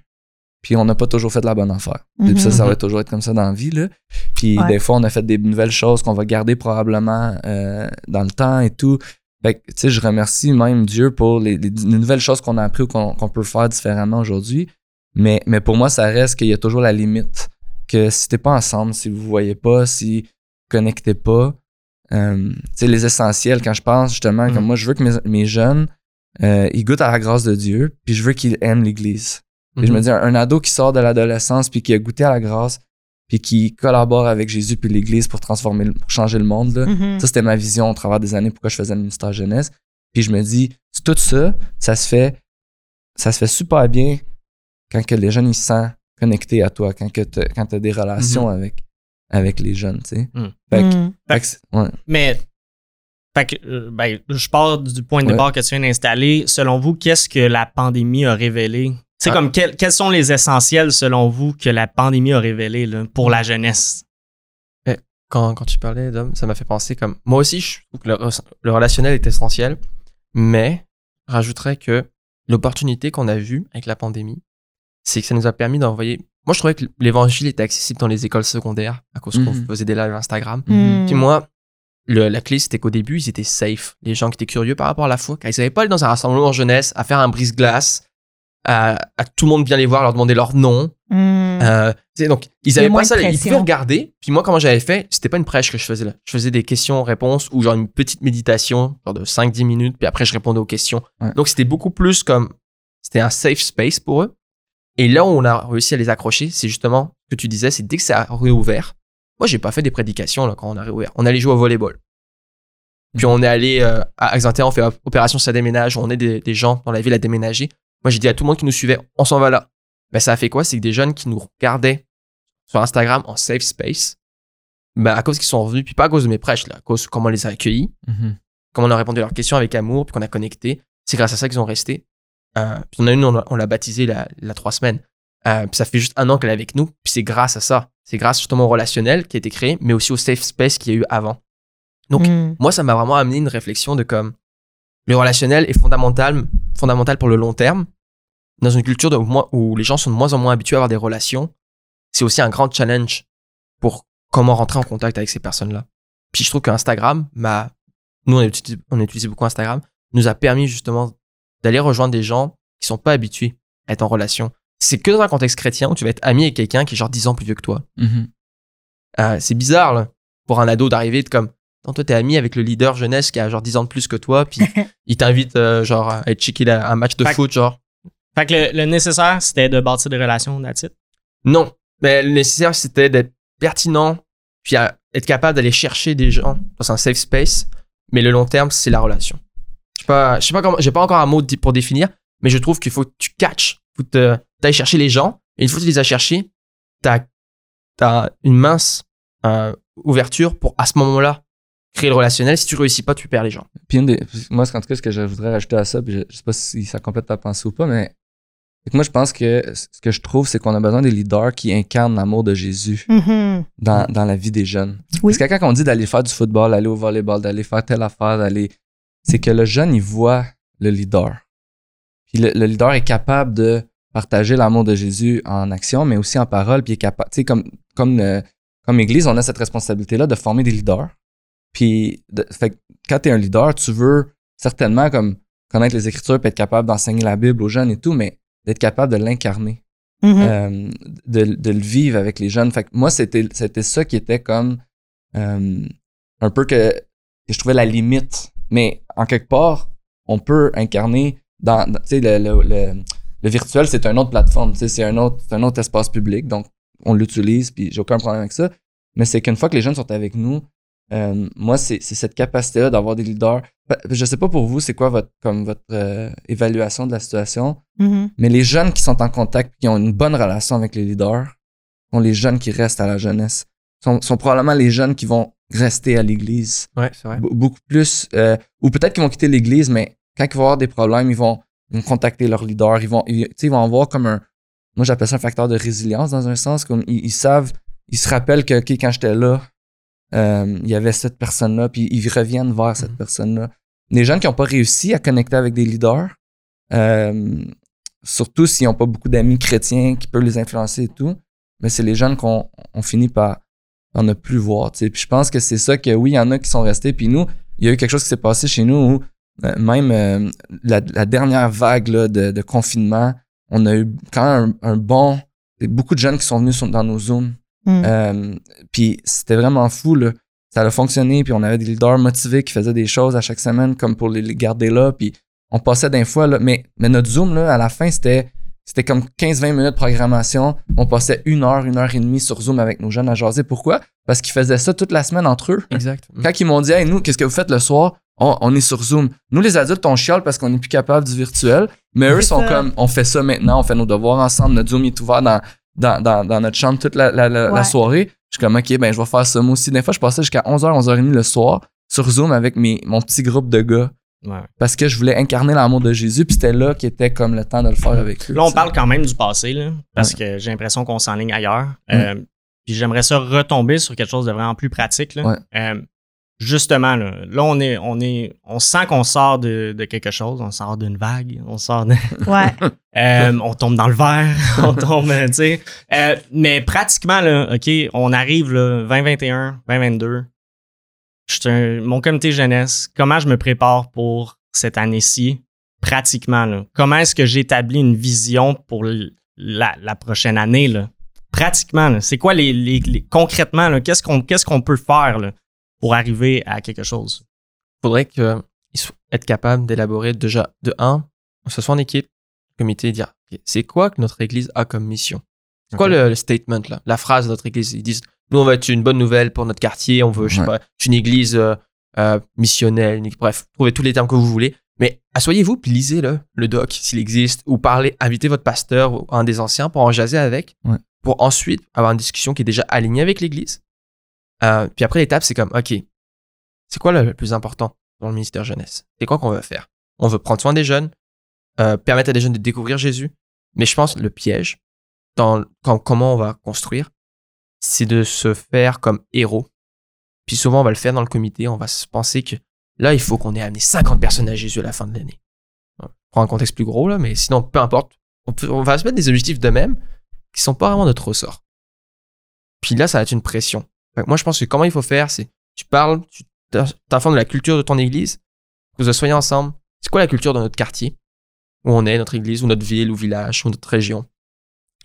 puis on n'a pas toujours fait de la bonne affaire puis ça ça va toujours être comme ça dans la vie là puis Ouais. des fois on a fait des nouvelles choses qu'on va garder probablement euh, dans le temps et tout fait que, tu sais, je remercie même Dieu pour les, les- les nouvelles choses qu'on a appris ou qu'on peut faire différemment aujourd'hui. Mais, mais pour moi, ça reste qu'il y a toujours la limite. Que si t'es pas ensemble, si vous voyez pas, si vous connectez pas, euh, tu sais, les essentiels, quand je pense justement, Mhm. comme moi, je veux que mes, mes jeunes, euh, ils goûtent à la grâce de Dieu, puis je veux qu'ils aiment l'Église. Et je me dis, un, un ado qui sort de l'adolescence, puis qui a goûté à la grâce, puis qui collabore avec Jésus puis l'Église pour transformer, pour changer le monde, là, Mhm. ça, c'était ma vision au travers des années, pourquoi je faisais le ministère jeunesse. Puis je me dis, tout ça, ça se fait, ça se fait super bien quand que les jeunes, ils se sentent connectés à toi, quand que quand tu as des relations avec, avec les jeunes, tu sais. Mm. Fait que- Mhm. fait que c'est- ouais. Mais, fait que, euh, ben, je pars du point de Ouais. départ que tu viens d'installer. Selon vous, qu'est-ce que la pandémie a révélé? Tu sais, Ah. comme quels, quels sont les essentiels, selon vous, que la pandémie a révélé là, pour la jeunesse? quand, quand tu parlais d'homme, ça m'a fait penser comme. Moi aussi, je trouve que le, re- le relationnel est essentiel, mais je rajouterais que l'opportunité qu'on a vue avec la pandémie, c'est que ça nous a permis d'envoyer. Moi, je trouvais que l'évangile était accessible dans les écoles secondaires à cause qu'on Mhm. faisait des lives Instagram. Mhm. Puis moi, le- la clé, c'était qu'au début, ils étaient safe. Les gens qui étaient curieux par rapport à la foi, car ils savaient pas aller dans un rassemblement jeunesse, à faire un brise-glace, à, à tout le monde vient les voir, leur demander leur nom. Mhm. Euh, donc, ils avaient pas ça. Ils pouvaient regarder. Puis moi, comment j'avais fait, c'était pas une prêche que je faisais là. Je faisais des questions-réponses ou genre une petite méditation, genre de 5-10 minutes, puis après, je répondais aux questions. Ouais. Donc, c'était beaucoup plus comme. C'était un safe space pour eux. Et là où on a réussi à les accrocher, c'est justement ce que tu disais, c'est dès que ça a réouvert. Moi, j'ai pas fait des prédications là, quand on a réouvert. On allait jouer au volleyball. Puis on est allé euh, à Xantia, on fait opération ça déménage, on est des, des gens dans la ville à déménager. Moi, j'ai dit à tout le monde qui nous suivait, on s'en va là. Ben, ça a fait quoi? C'est que des jeunes qui nous regardaient sur Instagram en safe space, ben, à cause qu'ils sont revenus, puis pas à cause de mes prêches, là, à cause de comment on les a accueillis, Mhm. comment on a répondu à leurs questions avec amour, puis qu'on a connecté. C'est grâce à ça qu'ils ont resté. Euh, puis on a une, on l'a- on l'a baptisée la, la trois semaines. Euh, puis ça fait juste un an qu'elle est avec nous, puis c'est grâce à ça. C'est grâce justement au relationnel qui a été créé, mais aussi au safe space qu'il y a eu avant. Donc, Mhm. moi, ça m'a vraiment amené une réflexion de comme le relationnel est fondamental, fondamental pour le long terme. Dans une culture de moins- où les gens sont de moins en moins habitués à avoir des relations, c'est aussi un grand challenge pour comment rentrer en contact avec ces personnes-là. Puis je trouve qu'Instagram m'a, nous on a, utilisé, on a utilisé beaucoup Instagram, nous a permis justement d'aller rejoindre des gens qui sont pas habitués à être en relation. C'est que dans un contexte chrétien où tu vas être ami avec quelqu'un qui est genre 10 ans plus vieux que toi. Mhm. Euh, c'est bizarre, là, pour un ado d'arriver comme, non, toi, t'es ami avec le leader jeunesse qui a genre 10 ans de plus que toi, puis il t'invite, euh, genre, à être checker la- un match de Fait foot, genre. Fait que le, le nécessaire, c'était de bâtir des relations, it. Non. Mais le nécessaire, c'était d'être pertinent, puis à être capable d'aller chercher des gens dans un safe space. Mais le long terme, c'est la relation. Je sais pas, je sais pas comment, j'ai pas encore un mot pour définir, mais je trouve qu'il faut que tu catches, faut que t'ailles chercher les gens, et une fois que tu les as cherchés, t'as, t'as une mince euh, ouverture pour, à ce moment-là, créer le relationnel. Si tu réussis pas, tu perds les gens. Puis une des- moi, en tout cas, ce que je voudrais rajouter à ça, puis je, je sais pas si ça complète ta pensée ou pas, mais moi, je pense que ce que je trouve, c'est qu'on a besoin des leaders qui incarnent l'amour de Jésus Mhm. dans, dans la vie des jeunes. Oui. Parce que quand on dit d'aller faire du football, d'aller au volleyball, d'aller faire telle affaire, d'aller. C'est que le jeune, il voit le leader. Puis le, le leader est capable de partager l'amour de Jésus en action, mais aussi en parole, puis il est capable. Tu sais, comme, comme, euh, comme Église, on a cette responsabilité-là de former des leaders. Puis, de- fait que quand tu es un leader, tu veux certainement comme connaître les Écritures, puis être capable d'enseigner la Bible aux jeunes et tout, mais d'être capable de l'incarner Mhm. euh, de, de le vivre avec les jeunes. Fait que moi, c'était, c'était ça qui était comme euh, un peu que, que je trouvais la limite. Mais en quelque part, on peut incarner dans, dans- tu sais, le, le, le, le virtuel, c'est une autre plateforme, tu sais, c'est un autre, c'est un autre espace public, donc on l'utilise, puis j'ai aucun problème avec ça. Mais c'est qu'une fois que les jeunes sont avec nous, euh, moi, c'est, cette capacité-là d'avoir des leaders. Je sais pas pour vous, c'est quoi votre, comme votre euh, évaluation de la situation, Mhm. mais les jeunes qui sont en contact, qui ont une bonne relation avec les leaders, sont les jeunes qui restent à la jeunesse. Sont, sont probablement les jeunes qui vont rester à l'église. Ouais, c'est vrai. Be- beaucoup plus. euh, ou peut-être qu'ils vont quitter l'église, mais quand ils vont avoir des problèmes, ils vont, ils vont contacter leur leader. Ils vont, ils, tu sais, ils vont avoir comme un. Moi, j'appelle ça un facteur de résilience dans un sens. Comme ils, ils savent, ils se rappellent que OK, quand j'étais là, euh, il y avait cette personne-là, puis ils reviennent vers cette Mhm. personne-là. Les jeunes qui n'ont pas réussi à connecter avec des leaders, euh, surtout s'ils n'ont pas beaucoup d'amis chrétiens qui peuvent les influencer et tout, mais c'est les jeunes qu'on on finit par par ne plus voir. Puis je pense que c'est ça que oui, il y en a qui sont restés. Puis nous, il y a eu quelque chose qui s'est passé chez nous où euh, même la, la dernière vague là, de, de confinement, on a eu quand même un, un bon. Beaucoup de jeunes qui sont venus sur- dans nos Zooms. Mhm. Euh, puis c'était vraiment fou, là. Ça a fonctionné, puis on avait des leaders motivés qui faisaient des choses à chaque semaine comme pour les, garder là, puis on passait d'un fois, là. Mais, mais notre Zoom, là, à la fin, c'était c'était comme 15-20 minutes de programmation. On passait une heure, une heure et demie sur Zoom avec nos jeunes à jaser. Pourquoi? Parce qu'ils faisaient ça toute la semaine entre eux. Exact. Quand ils m'ont dit, hey, nous, qu'est-ce que vous faites le soir? On, on est sur Zoom. Nous, les adultes, on chiale parce qu'on n'est plus capable du virtuel. Mais eux sont ça. comme, on fait ça maintenant, on fait nos devoirs ensemble. Notre Zoom est ouvert dans, dans, dans, dans notre chambre toute la, la, la, la Ouais. soirée. Je suis comme, OK, ben, je vais faire ça moi aussi. Des fois, je passais jusqu'à 11h, 11h30 le soir sur Zoom avec mes, mon petit groupe de gars Ouais. parce que je voulais incarner l'amour de Jésus. Puis c'était là qui était comme le temps de le faire avec eux. Là, on parle quand même du passé, là, parce que j'ai l'impression qu'on s'enligne ailleurs. Euh, puis j'aimerais ça retomber sur quelque chose de vraiment plus pratique. Là. Ouais. Euh, justement, là, là, on est, on est, on sent qu'on sort de, de quelque chose, on sort d'une vague, on sort de, Ouais. euh, on tombe dans le verre, on tombe, tu sais. Euh, mais pratiquement, là, OK, on arrive, là, 2021, 2022. Je suis un- mon comité jeunesse, comment je me prépare pour cette année-ci? Pratiquement, là? Comment est-ce que j'établis une vision pour la, la prochaine année, là? Pratiquement, là. C'est quoi les, les- les- concrètement, là, qu'est-ce qu'on, qu'est-ce qu'on peut faire, là, pour arriver à quelque chose? faudrait que ils soient- être capable d'élaborer déjà de un, on se soit en équipe, comité, et dire c'est quoi que notre église a comme mission? C'est quoi le, le statement là, la phrase de notre église Ils disent nous on va être une bonne nouvelle pour notre quartier, on veut je sais pas, une église euh, euh, missionnelle, une- bref, trouvez tous les termes que vous voulez. Mais asseyez-vous puis lisez le, le doc s'il existe ou parlez, invitez votre pasteur ou un des anciens pour en jaser avec, Ouais. pour ensuite avoir une discussion qui est déjà alignée avec l'église. Euh, puis après l'étape c'est comme ok, c'est quoi le, plus important dans le ministère jeunesse? C'est quoi qu'on veut faire? On veut prendre soin des jeunes, euh, permettre à des jeunes de découvrir Jésus. Mais je pense le piège dans comment on va construire, c'est de se faire comme héros. Puis souvent on va le faire dans le comité, on va se penser que là il faut qu'on ait amené 50 personnes à Jésus à la fin de l'année. Prends un contexte plus gros là, mais sinon peu importe, on, peut- on va se mettre des objectifs de même qui sont pas vraiment notre ressort. Puis là ça va être une pression. Moi je pense que comment il faut faire, c'est tu parles, tu t'informes de la culture de ton église, que vous soyez ensemble. C'est quoi la culture de notre quartier? Où on est, notre église, ou notre ville, ou village, ou notre région?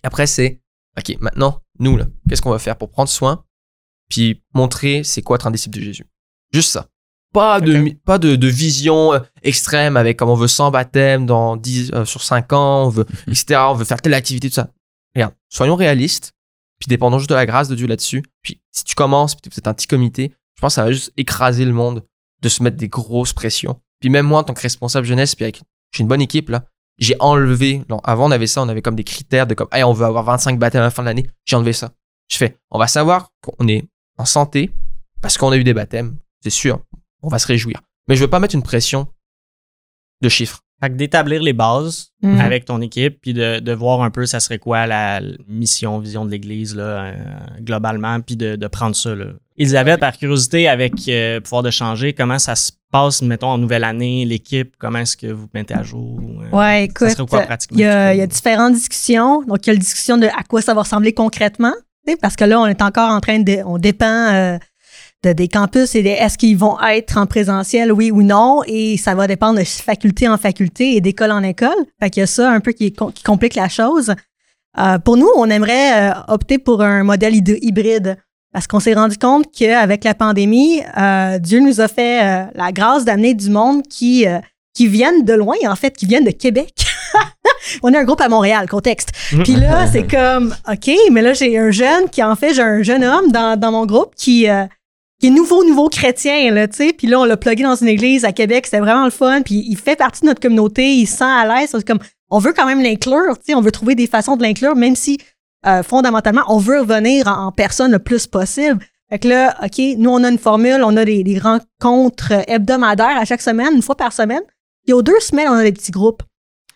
Après, c'est, OK, maintenant, nous, là, qu'est-ce qu'on va faire pour prendre soin, puis montrer c'est quoi être un disciple de Jésus? Juste ça. Pas de, pas de, de, vision euh, extrême avec comme on veut 100 baptêmes dans 10, euh, sur 5 ans, on veut, etc. On veut faire telle activité, tout ça. Regarde, soyons réalistes, puis dépendons juste de la grâce de Dieu là-dessus. Puis si tu commences, puis c'est un petit comité, je pense que ça va juste écraser le monde de se mettre des grosses pressions. Puis même moi, en tant que responsable jeunesse, puis avec, j'ai une bonne équipe là, j'ai enlevé, avant on avait ça, on avait comme des critères de comme, hey, on veut avoir 25 baptêmes à la fin de l'année, j'ai enlevé ça. Je fais, on va savoir qu'on est en santé parce qu'on a eu des baptêmes, c'est sûr, on va se réjouir. Mais je veux pas mettre une pression de chiffres. Fait que d'établir les bases mm. avec ton équipe, puis de, de, voir un peu ça serait quoi la mission, vision de l'Église là, euh, globalement, puis de, de, prendre ça. Là. Elisabeth, par curiosité, avec euh, pouvoir de changer, comment ça se passe, mettons, en nouvelle année, l'équipe, comment est-ce que vous mettez à jour? Euh, ouais, écoute, il y, y, a différentes discussions. Donc, il y a la discussion de à quoi ça va ressembler concrètement, parce que là, on est encore en train de, on dépend des campus et est-ce qu'ils vont être en présentiel, oui ou non, et ça va dépendre de faculté en faculté et d'école en école. Fait qu'il y a ça un peu qui, complique la chose. Euh, pour nous, on aimerait euh, opter pour un modèle hybride parce qu'on s'est rendu compte qu'avec la pandémie, euh, Dieu nous a fait la grâce d'amener du monde qui qui viennent de loin, en fait, qui viennent de Québec. on est un groupe à Montréal, contexte. Puis là, c'est comme, OK, mais là, j'ai un jeune qui, en fait, j'ai un jeune homme dans, dans mon groupe qui, qui est nouveau, nouveau chrétien, là, tu sais. Puis là, on l'a plugué dans une église à Québec, c'était vraiment le fun. Puis il fait partie de notre communauté, il se sent à l'aise. comme, on veut quand même l'inclure, tu sais, on veut trouver des façons de l'inclure, même si, euh, fondamentalement, on veut revenir en, personne le plus possible. Fait que là, OK, nous, on a une formule, on a des, des rencontres hebdomadaires à chaque semaine, une fois par semaine. Puis aux deux semaines, on a des petits groupes.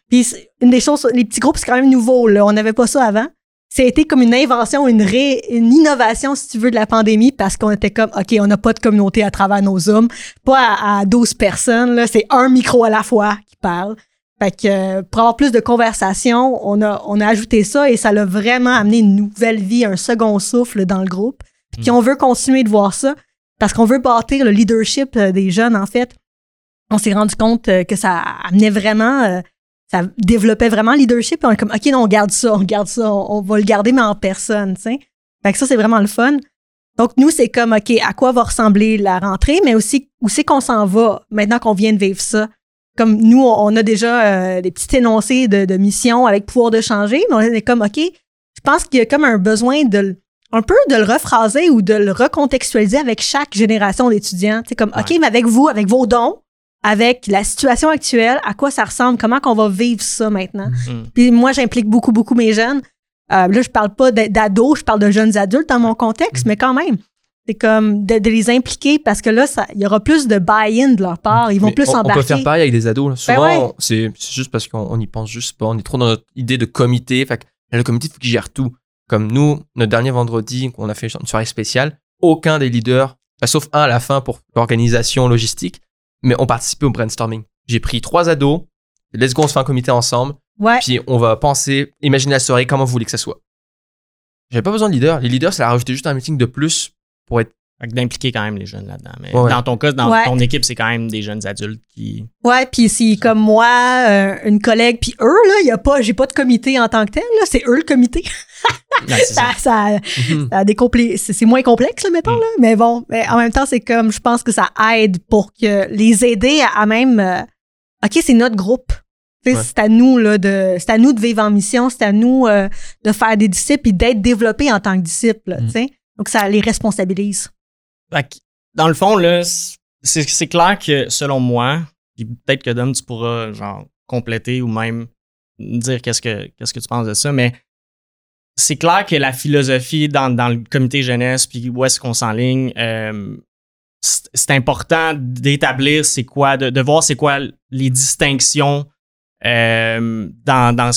Puis une des choses, les petits groupes, c'est quand même nouveau, là. On n'avait pas ça avant ça a été comme une invention, une, ré, une innovation, si tu veux, de la pandémie, parce qu'on était comme, OK, on n'a pas de communauté à travers nos Zooms, pas à, 12 personnes, là, c'est un micro à la fois qui parle. Fait que euh, pour avoir plus de conversation, on a, on a ajouté ça et ça l'a vraiment amené une nouvelle vie, un second souffle dans le groupe. Puis mm. on veut continuer de voir ça parce qu'on veut bâtir le leadership euh, des jeunes, en fait. On s'est rendu compte euh, que ça amenait vraiment ça développait vraiment le leadership. on est comme, OK, non, on garde ça, on garde ça, on, va le garder, mais en personne, tu sais. Fait que ça, c'est vraiment le fun. Donc, nous, c'est comme, OK, à quoi va ressembler la rentrée, mais aussi où c'est qu'on s'en va maintenant qu'on vient de vivre ça? Comme nous, on a déjà euh, des petits énoncés de, de mission avec pouvoir de changer, mais on est comme, OK, je pense qu'il y a comme un besoin de un peu de le rephraser ou de le recontextualiser avec chaque génération d'étudiants. C'est comme, OK, mais avec vous, avec vos dons, avec la situation actuelle, à quoi ça ressemble, comment qu'on va vivre ça maintenant. Mm. Puis moi, j'implique beaucoup, beaucoup mes jeunes. Euh, là, je parle pas d'ados, je parle de jeunes adultes dans mon contexte, mm. mais quand même, c'est comme de, les impliquer parce que là, il y aura plus de buy-in de leur part. Ils vont plus s'embarquer. On peut faire pareil avec des ados. Ben Souvent, c'est juste parce qu'on y pense juste pas. On est trop dans notre idée de comité. Fait que le comité, il faut qu'il gère tout. Comme nous, notre dernier vendredi, on a fait une soirée spéciale, aucun des leaders, sauf un à la fin pour l'organisation logistique, mais on participait au brainstorming. J'ai pris trois ados, let's go, on se fait un comité ensemble, ouais. puis on va penser, imaginer la soirée, comment vous voulez que ça soit. J'avais pas besoin de leader. Les leaders, ça a rajouté juste un meeting de plus pour être d'impliquer quand même les jeunes là-dedans. Mais dans ton cas, dans ton équipe, c'est quand même des jeunes adultes qui. Ouais, puis si comme moi, euh, une collègue, puis eux, là, il y a pas, j'ai pas de comité en tant que tel, là, c'est eux le comité. ça, ça, mhm. c'est moins complexe, là, mettons, mm. là. Mais bon, mais en même temps, c'est comme, je pense que ça aide pour que les aider à, même, euh, OK, c'est notre groupe. C'est à nous là de c'est à nous de vivre en mission, c'est à nous euh, de faire des disciples et d'être développés en tant que disciples. Mm. Donc ça les responsabilise dans le fond, là, c'est clair que selon moi, peut-être que Dom, tu pourras genre compléter ou même dire qu'est-ce que qu'est-ce que tu penses de ça, mais c'est clair que la philosophie dans, le comité jeunesse, puis où est-ce qu'on s'enligne, euh, c'est important d'établir c'est quoi, de, voir c'est quoi les distinctions euh, dans, dans,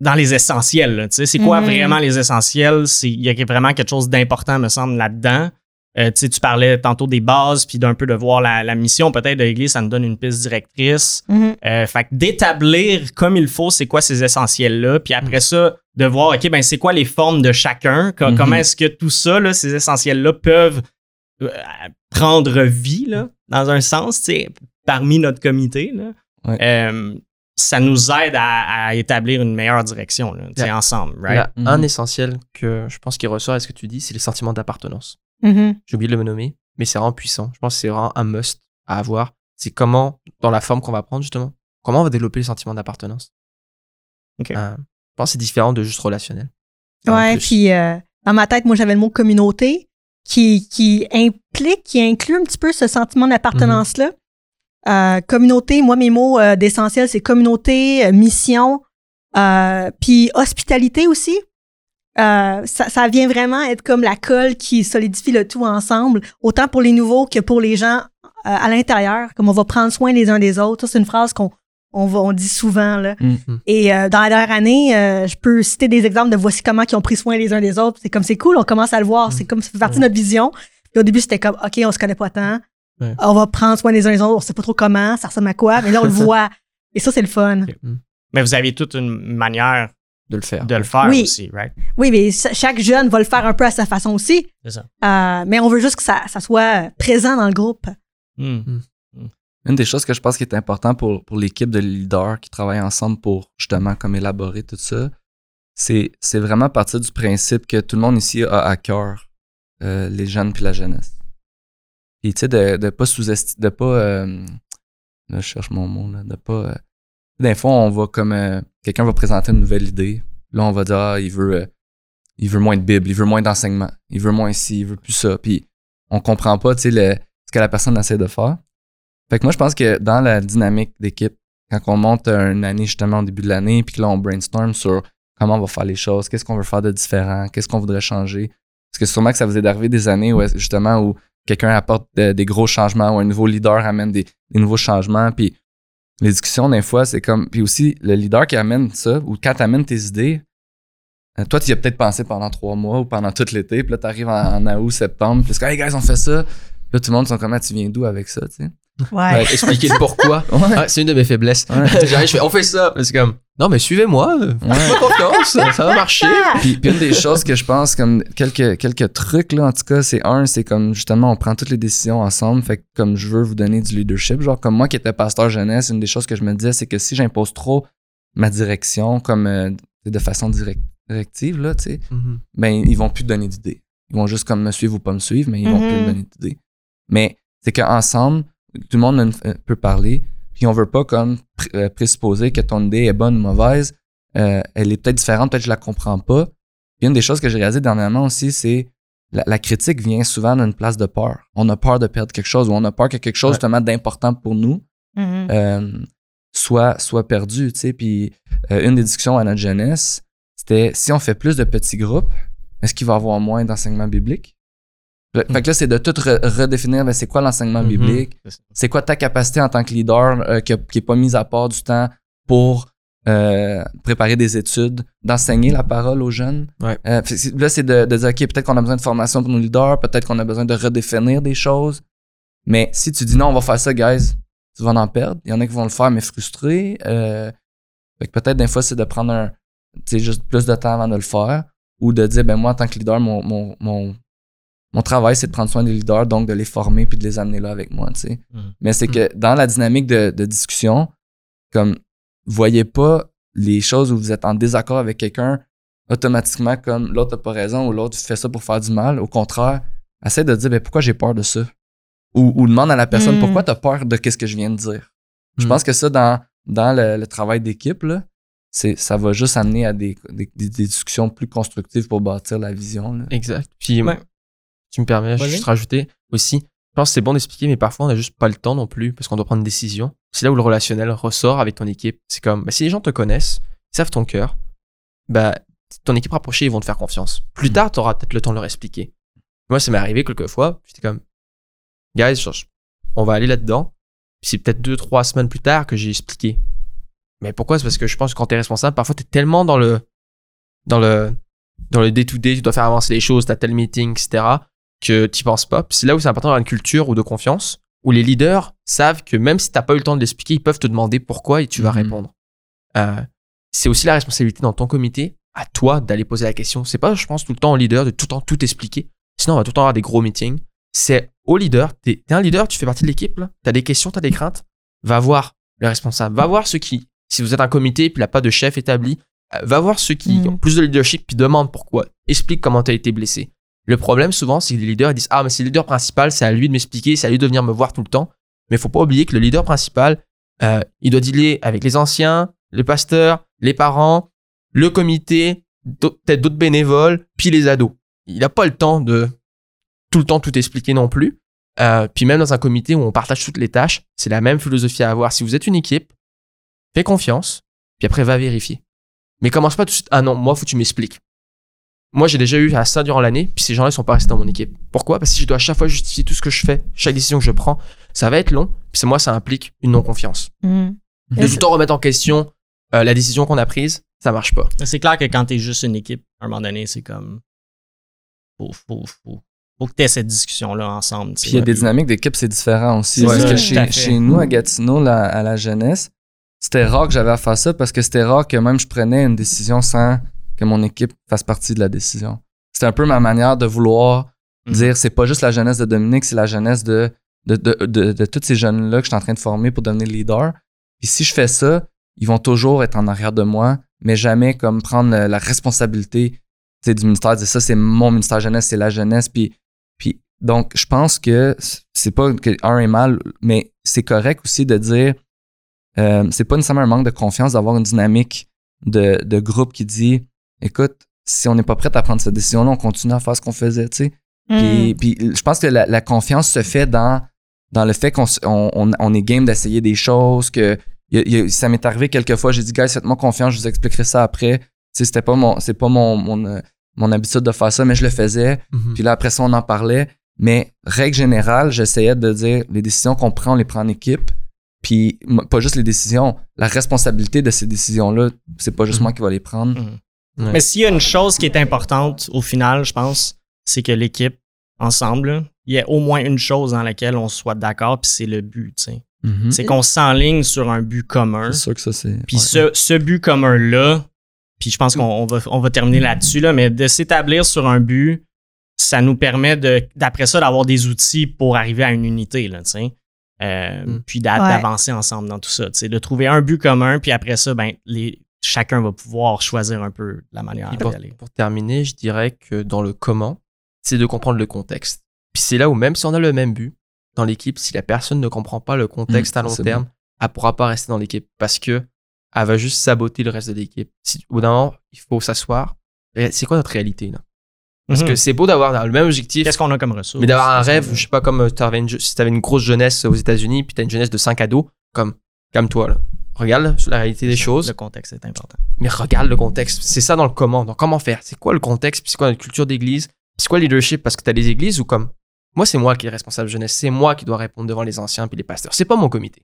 dans les essentiels. C'est quoi mm-hmm. vraiment les essentiels? Il y a vraiment quelque chose d'important, me semble, là-dedans. Euh, tu parlais tantôt des bases, puis d'un peu de voir la, mission peut-être de l'Église, ça nous donne une piste directrice. Mm-hmm. Euh, fait que d'établir comme il faut, c'est quoi ces essentiels-là, puis après ça, de voir, OK, ben c'est quoi les formes de chacun, mm-hmm. comment est-ce que tout ça, là, ces essentiels-là, peuvent euh, prendre vie, là, dans un sens, parmi notre comité. Là. ça nous aide à, établir une meilleure direction, là, ensemble, right? Il y a un essentiel que je pense qui ressort à ce que tu dis, c'est le sentiment d'appartenance. Mm-hmm. J'ai oublié de le nommer, mais c'est vraiment puissant. Je pense que c'est vraiment un must à avoir. C'est comment, dans la forme qu'on va prendre, justement, comment on va développer le sentiment d'appartenance? Euh, je pense que c'est différent de juste relationnel. Ouais, puis euh, dans ma tête, moi, j'avais le mot communauté qui, qui implique, qui inclut un petit peu ce sentiment d'appartenance-là. Euh, communauté, moi, mes mots d'essentiel, c'est communauté, mission, puis hospitalité aussi. Ça, ça vient vraiment être comme la colle qui solidifie le tout ensemble, autant pour les nouveaux que pour les gens à l'intérieur, comme on va prendre soin les uns des autres. C'est une phrase qu'on on, on dit souvent. Là. Mm-hmm. Et euh, dans la dernière année, euh, je peux citer des exemples de voici comment ils ont pris soin les uns des autres. C'est comme c'est cool, on commence à le voir. C'est comme ça fait partie de notre vision. Puis au début, c'était comme OK, on se connaît pas tant. On va prendre soin les uns des autres. On sait pas trop comment, ça ressemble à quoi, mais là, on le voit. Et ça, c'est le fun. Mm. Mais vous avez toute une manière de le faire. De le faire aussi, right? Oui, mais chaque jeune va le faire un peu à sa façon aussi. C'est ça. Euh, mais on veut juste que ça, ça soit présent dans le groupe. Mm. Une des choses que je pense qui est important pour, pour l'équipe de leaders qui travaillent ensemble pour justement comme élaborer tout ça, c'est, c'est vraiment partir du principe que tout le monde ici a à cœur euh, les jeunes puis la jeunesse. Et tu sais, de, de pas sous-estimer, de pas. Euh, là, je cherche mon mot, là, de pas. Euh, des fois, on va comme. Euh, quelqu'un va présenter une nouvelle idée. Là, on va dire, ah, il veut. il veut moins de Bible, il veut moins d'enseignement, il veut moins ci, il veut plus ça. Puis on comprend pas, tu sais, ce que la personne essaie de faire. Fait que moi, je pense que dans la dynamique d'équipe, quand on monte une année justement au début de l'année, puis que là, on brainstorm sur comment on va faire les choses, qu'est-ce qu'on veut faire de différent, qu'est-ce qu'on voudrait changer. Parce que sûrement que ça vous est d'arriver des années où justement où quelqu'un apporte des gros changements ou un nouveau leader amène des, nouveaux changements. Puis les discussions, des fois, c'est comme. Puis aussi, le leader qui amène ça, ou quand tu amènes tes idées, euh, toi, tu y as peut-être pensé pendant trois mois ou pendant tout l'été, puis là, tu arrives en, août, septembre, puis c'est hey guys, on fait ça. Là, tout le monde sont comme, ah, tu viens d'où avec ça, tu sais? Ouais. expliquer le pourquoi. Ah, c'est une de mes faiblesses. J'arrive, je fais, on fait ça. C'est comme, non, mais suivez-moi. Faites confiance. ça va marcher. Puis, une des choses que je pense, comme quelques, quelques trucs, là, en tout cas, c'est un, c'est comme, justement, on prend toutes les décisions ensemble. Fait que, comme je veux vous donner du leadership, genre, comme moi qui étais pasteur jeunesse, une des choses que je me disais, c'est que si j'impose trop ma direction, comme, euh, de façon directive, là, tu sais, mm-hmm. ben, ils vont plus donner d'idées. Ils vont juste comme me suivre ou pas me suivre, mais ils vont plus me mm-hmm. donner d'idées. Mais c'est qu'ensemble, tout le monde euh, peut parler, puis on veut pas comme euh, présupposer que ton idée est bonne ou mauvaise. Euh, elle est peut-être différente, peut-être que je la comprends pas. Puis une des choses que j'ai réalisé dernièrement aussi, c'est la, critique vient souvent d'une place de peur. On a peur de perdre quelque chose ou on a peur que quelque chose justement d'important pour nous mm-hmm. soit, soit perdu. Tu sais. Puis une des discussions à notre jeunesse, c'était si on fait plus de petits groupes, est-ce qu'il va y avoir moins d'enseignement biblique? Fait que là, c'est de tout redéfinir, ben, c'est quoi l'enseignement mm-hmm. biblique, c'est quoi ta capacité en tant que leader euh, qui, n'est pas mise à part du temps pour euh, préparer des études, d'enseigner la parole aux jeunes? Ouais. Euh, là, c'est de, dire, OK, peut-être qu'on a besoin de formation pour nos leaders, peut-être qu'on a besoin de redéfinir des choses. Mais si tu dis non, on va faire ça, guys, tu vas en perdre. Il y en a qui vont le faire, mais frustrés. fait que peut-être des fois, c'est de prendre un, juste plus de temps avant de le faire ou de dire, ben moi, en tant que leader, mon, mon, mon mon travail, c'est de prendre soin des leaders, donc de les former puis de les amener là avec moi, tu sais. Mm. Mais c'est que dans la dynamique de, discussion, comme, voyez pas les choses où vous êtes en désaccord avec quelqu'un automatiquement comme l'autre n'a pas raison ou l'autre fait ça pour faire du mal. Au contraire, essaie de dire, ben, pourquoi j'ai peur de ça? Ou, demande à la personne, mm. pourquoi tu as peur de ce que je viens de dire? Je mm. pense que ça, dans, dans le, travail d'équipe, là, ça va juste amener à des, discussions plus constructives pour bâtir la vision. Exact. Puis, tu me permets, je juste rajouter aussi. Je pense que c'est bon d'expliquer, mais parfois on n'a juste pas le temps non plus parce qu'on doit prendre une décision. C'est là où le relationnel ressort avec ton équipe. C'est comme, bah, si les gens te connaissent, ils savent ton cœur, bah, ton équipe rapprochée, ils vont te faire confiance. Plus mm. tard, tu auras peut-être le temps de leur expliquer. Moi, ça m'est arrivé quelques fois. J'étais comme, guys, on va aller là-dedans. Puis c'est peut-être deux, trois semaines plus tard que j'ai expliqué. Mais pourquoi? C'est parce que je pense que quand tu es responsable, parfois tu es tellement dans le, dans le, dans le day-to-day, tu dois faire avancer les choses, tu as tel meeting, etc que tu penses pas. C'est là où c'est important d'avoir une culture ou de confiance, où les leaders savent que même si tu n'as pas eu le temps de l'expliquer, ils peuvent te demander pourquoi et tu vas mhm. répondre. Euh, c'est aussi la responsabilité dans ton comité, à toi d'aller poser la question. C'est pas, je pense, tout le temps au leader de tout le temps tout expliquer. Sinon, on va tout le temps avoir des gros meetings. C'est au leader. Tu es, un leader, tu fais partie de l'équipe, tu as des questions, tu as des craintes. Va voir le responsable, va voir ceux qui, Si vous êtes un comité puis il n'y a pas de chef établi, euh, va voir ceux qui Mm. ont plus de leadership puis demande pourquoi. Explique comment tu as été blessé. Le problème souvent, c'est que les leaders ils disent Ah, mais c'est le leader principal, c'est à lui de m'expliquer, c'est à lui de venir me voir tout le temps. Mais il faut pas oublier que le leader principal, euh, il doit dealer avec les anciens, le pasteur, les parents, le comité, peut-être d'autres bénévoles, puis les ados. Il n'a pas le temps de tout le temps tout expliquer non plus. Euh, puis même dans un comité où on partage toutes les tâches, c'est la même philosophie à avoir. Si vous êtes une équipe, fais confiance, puis après va vérifier. Mais commence pas tout de suite. Ah non, moi faut que tu m'expliques. Moi j'ai déjà eu à ça durant l'année, puis ces gens-là sont pas restés dans mon équipe. Pourquoi? Parce que si je dois à chaque fois justifier tout ce que je fais, chaque décision que je prends, ça va être long. Puis c'est moi ça implique une non confiance. Mm. De Et tout le temps remettre en question euh, la décision qu'on a prise, ça marche pas. C'est clair que quand t'es juste une équipe, à un moment donné, c'est comme. Faut, faut, faut, faut que t'aies cette discussion-là ensemble. tu. Puis il y a des dynamiques d'équipe, c'est différent aussi. Ça, que chez, nous, à Gatineau, là, à la jeunesse, c'était rare que j'avais à faire ça parce que c'était rare que même je prenais une décision sans que mon équipe fasse partie de la décision. C'était un peu ma manière de vouloir Mhm. dire c'est pas juste la jeunesse de Dominique, c'est la jeunesse de, de, de, de, de tous ces jeunes-là que je suis en train de former pour devenir leader. Puis si je fais ça, ils vont toujours être en arrière de moi, mais jamais comme prendre la, la responsabilité du ministère, dire ça, c'est mon ministère jeunesse, c'est la jeunesse. Puis, puis donc, je pense que c'est pas que un est mal, mais c'est correct aussi de dire euh, c'est pas nécessairement un manque de confiance d'avoir une dynamique de, de groupe qui dit écoute, si on n'est pas prêt à prendre cette décision-là, on continue à faire ce qu'on faisait, tu sais. Mm. Puis, puis je pense que la, la confiance se fait dans, dans le fait qu'on s- on, on- on est game d'essayer des choses, que y a- y a- ça m'est arrivé quelques fois, j'ai dit, guys, faites-moi confiance, je vous expliquerai ça après. Tu sais, c'était pas mon, c'est pas mon, mon, euh, mon habitude de faire ça, mais je le faisais. Puis là, après ça, on en parlait. Mais règle générale, j'essayais de dire, les décisions qu'on prend, on les prend en équipe. Puis pas juste les décisions, la responsabilité de ces décisions-là, c'est pas juste Mhm. moi qui va les prendre. Mhm. Ouais. Mais s'il y a une chose qui est importante au final, je pense, c'est que l'équipe, ensemble, il y ait au moins une chose dans laquelle on soit d'accord, puis c'est le but. tu sais. Mhm. C'est qu'on s'enligne sur un but commun. C'est sûr que ça, c'est. Puis ouais. ce, ce but commun-là, puis je pense qu'on on va, on va terminer là-dessus, là, mais de s'établir sur un but, ça nous permet de d'après ça d'avoir des outils pour arriver à une unité, là, tu sais. Euh, Mm. Puis Ouais. d'avancer ensemble dans tout ça. De trouver un but commun, puis après ça, ben, les, chacun va pouvoir choisir un peu la manière d'y pour, aller. pour terminer, je dirais que dans le comment, c'est de comprendre le contexte. Puis c'est là où même si on a le même but dans l'équipe, si la personne ne comprend pas le contexte Mm, à long terme, elle pourra pas rester dans l'équipe parce que elle va juste saboter le reste de l'équipe. Si, au bout d'un moment, il faut s'asseoir. C'est quoi notre réalité là? Parce Mhm. que c'est beau d'avoir le même objectif, Qu'est-ce qu'on a comme ressources? mais d'avoir un rêve, je sais pas, comme euh, t'avais une, si t'avais une grosse jeunesse aux États-Unis, puis t'as une jeunesse de 5 ados, comme, comme toi là. Regarde la réalité des choses Le contexte est important. mais regarde le contexte. C'est ça dans le comment. Donc, comment faire C'est quoi le contexte? Puis c'est quoi notre culture d'église? Puis c'est quoi le leadership? Parce que t'as des églises où, comme, moi, c'est moi qui est responsable jeunesse. C'est moi qui dois répondre devant les anciens puis les pasteurs. C'est pas mon comité.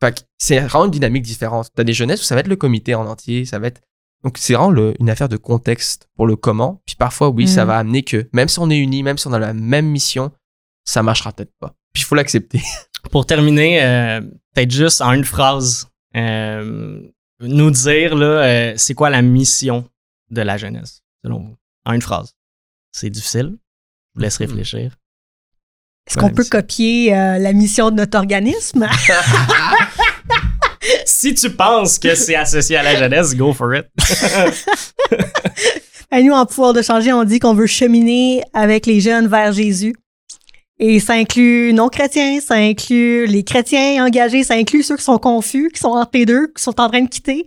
Fait que c'est vraiment une dynamique différente. T'as des jeunesses où ça va être le comité en entier. Ça va être. Donc, c'est vraiment le- une affaire de contexte pour le comment. Puis parfois, oui, ça Mhm. va amener que, même si on est unis, même si on a la même mission, ça marchera peut-être pas. Puis il faut l'accepter. Pour terminer, euh, peut-être juste en une phrase, nous dire là, euh, c'est quoi la mission de la jeunesse, selon vous? En une phrase. C'est difficile. Je vous laisse Mhm. réfléchir. Est-ce qu'on Ouais, peut copier euh, la mission de notre organisme? Si tu penses que c'est associé à la jeunesse, go for it. À nous, en pouvoir de changer, on dit qu'on veut cheminer avec les jeunes vers Jésus. Et ça inclut non-chrétiens, ça inclut les chrétiens engagés, ça inclut ceux qui sont confus, qui sont entre les deux, qui sont en train de quitter.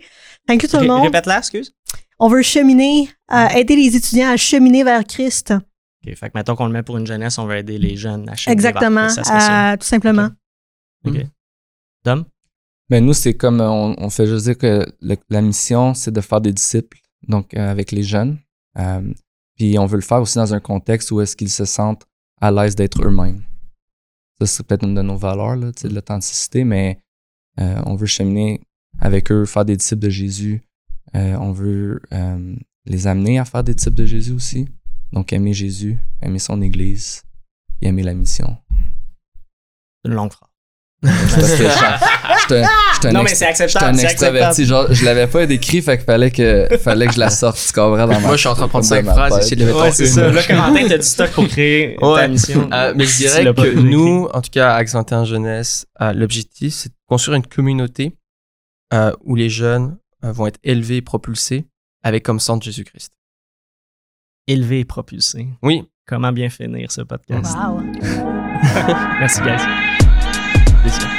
Ça inclut tout le monde. Répète-la, excuse. On veut cheminer, euh, aider les étudiants à cheminer vers Christ. OK, fait que mettons qu'on le met pour une jeunesse, on veut aider les jeunes à cheminer Exactement, vers Christ, ça. euh, tout simplement. OK. Dom? Ben nous, c'est comme on, on fait juste dire que le- la mission, c'est de faire des disciples, donc euh, avec les jeunes. Euh, puis on veut le faire aussi dans un contexte où est-ce qu'ils se sentent à l'aise d'être eux-mêmes. Ça, c'est peut-être une de nos valeurs, là, de l'authenticité, mais euh, on veut cheminer avec eux, faire des disciples de Jésus. Euh, on veut euh, les amener à faire des disciples de Jésus aussi. Donc aimer Jésus, aimer son Église, et aimer la mission. Une longue phrase. Je je je suis un Non, mais c'est acceptable. un c'est extraverti, acceptable. genre, je l'avais pas décrit, fait qu'il fallait que, fallait que je la sorte, tu comprends, dans ma Moi, je suis en train de prendre cinq phrases essayer de les mettre Ouais, en c'est ça. Là, Corentin, t'as du stock pour créer ta mission. Euh, mais je dirais que nous, en tout cas, à Axe 21 Jeunesse, euh, l'objectif, c'est de construire une communauté euh, où les jeunes euh, vont être élevés et propulsés avec comme centre Jésus-Christ. Élevé et propulsé. Oui. Comment bien finir ce podcast? Wow. Merci, guys. Bis dann.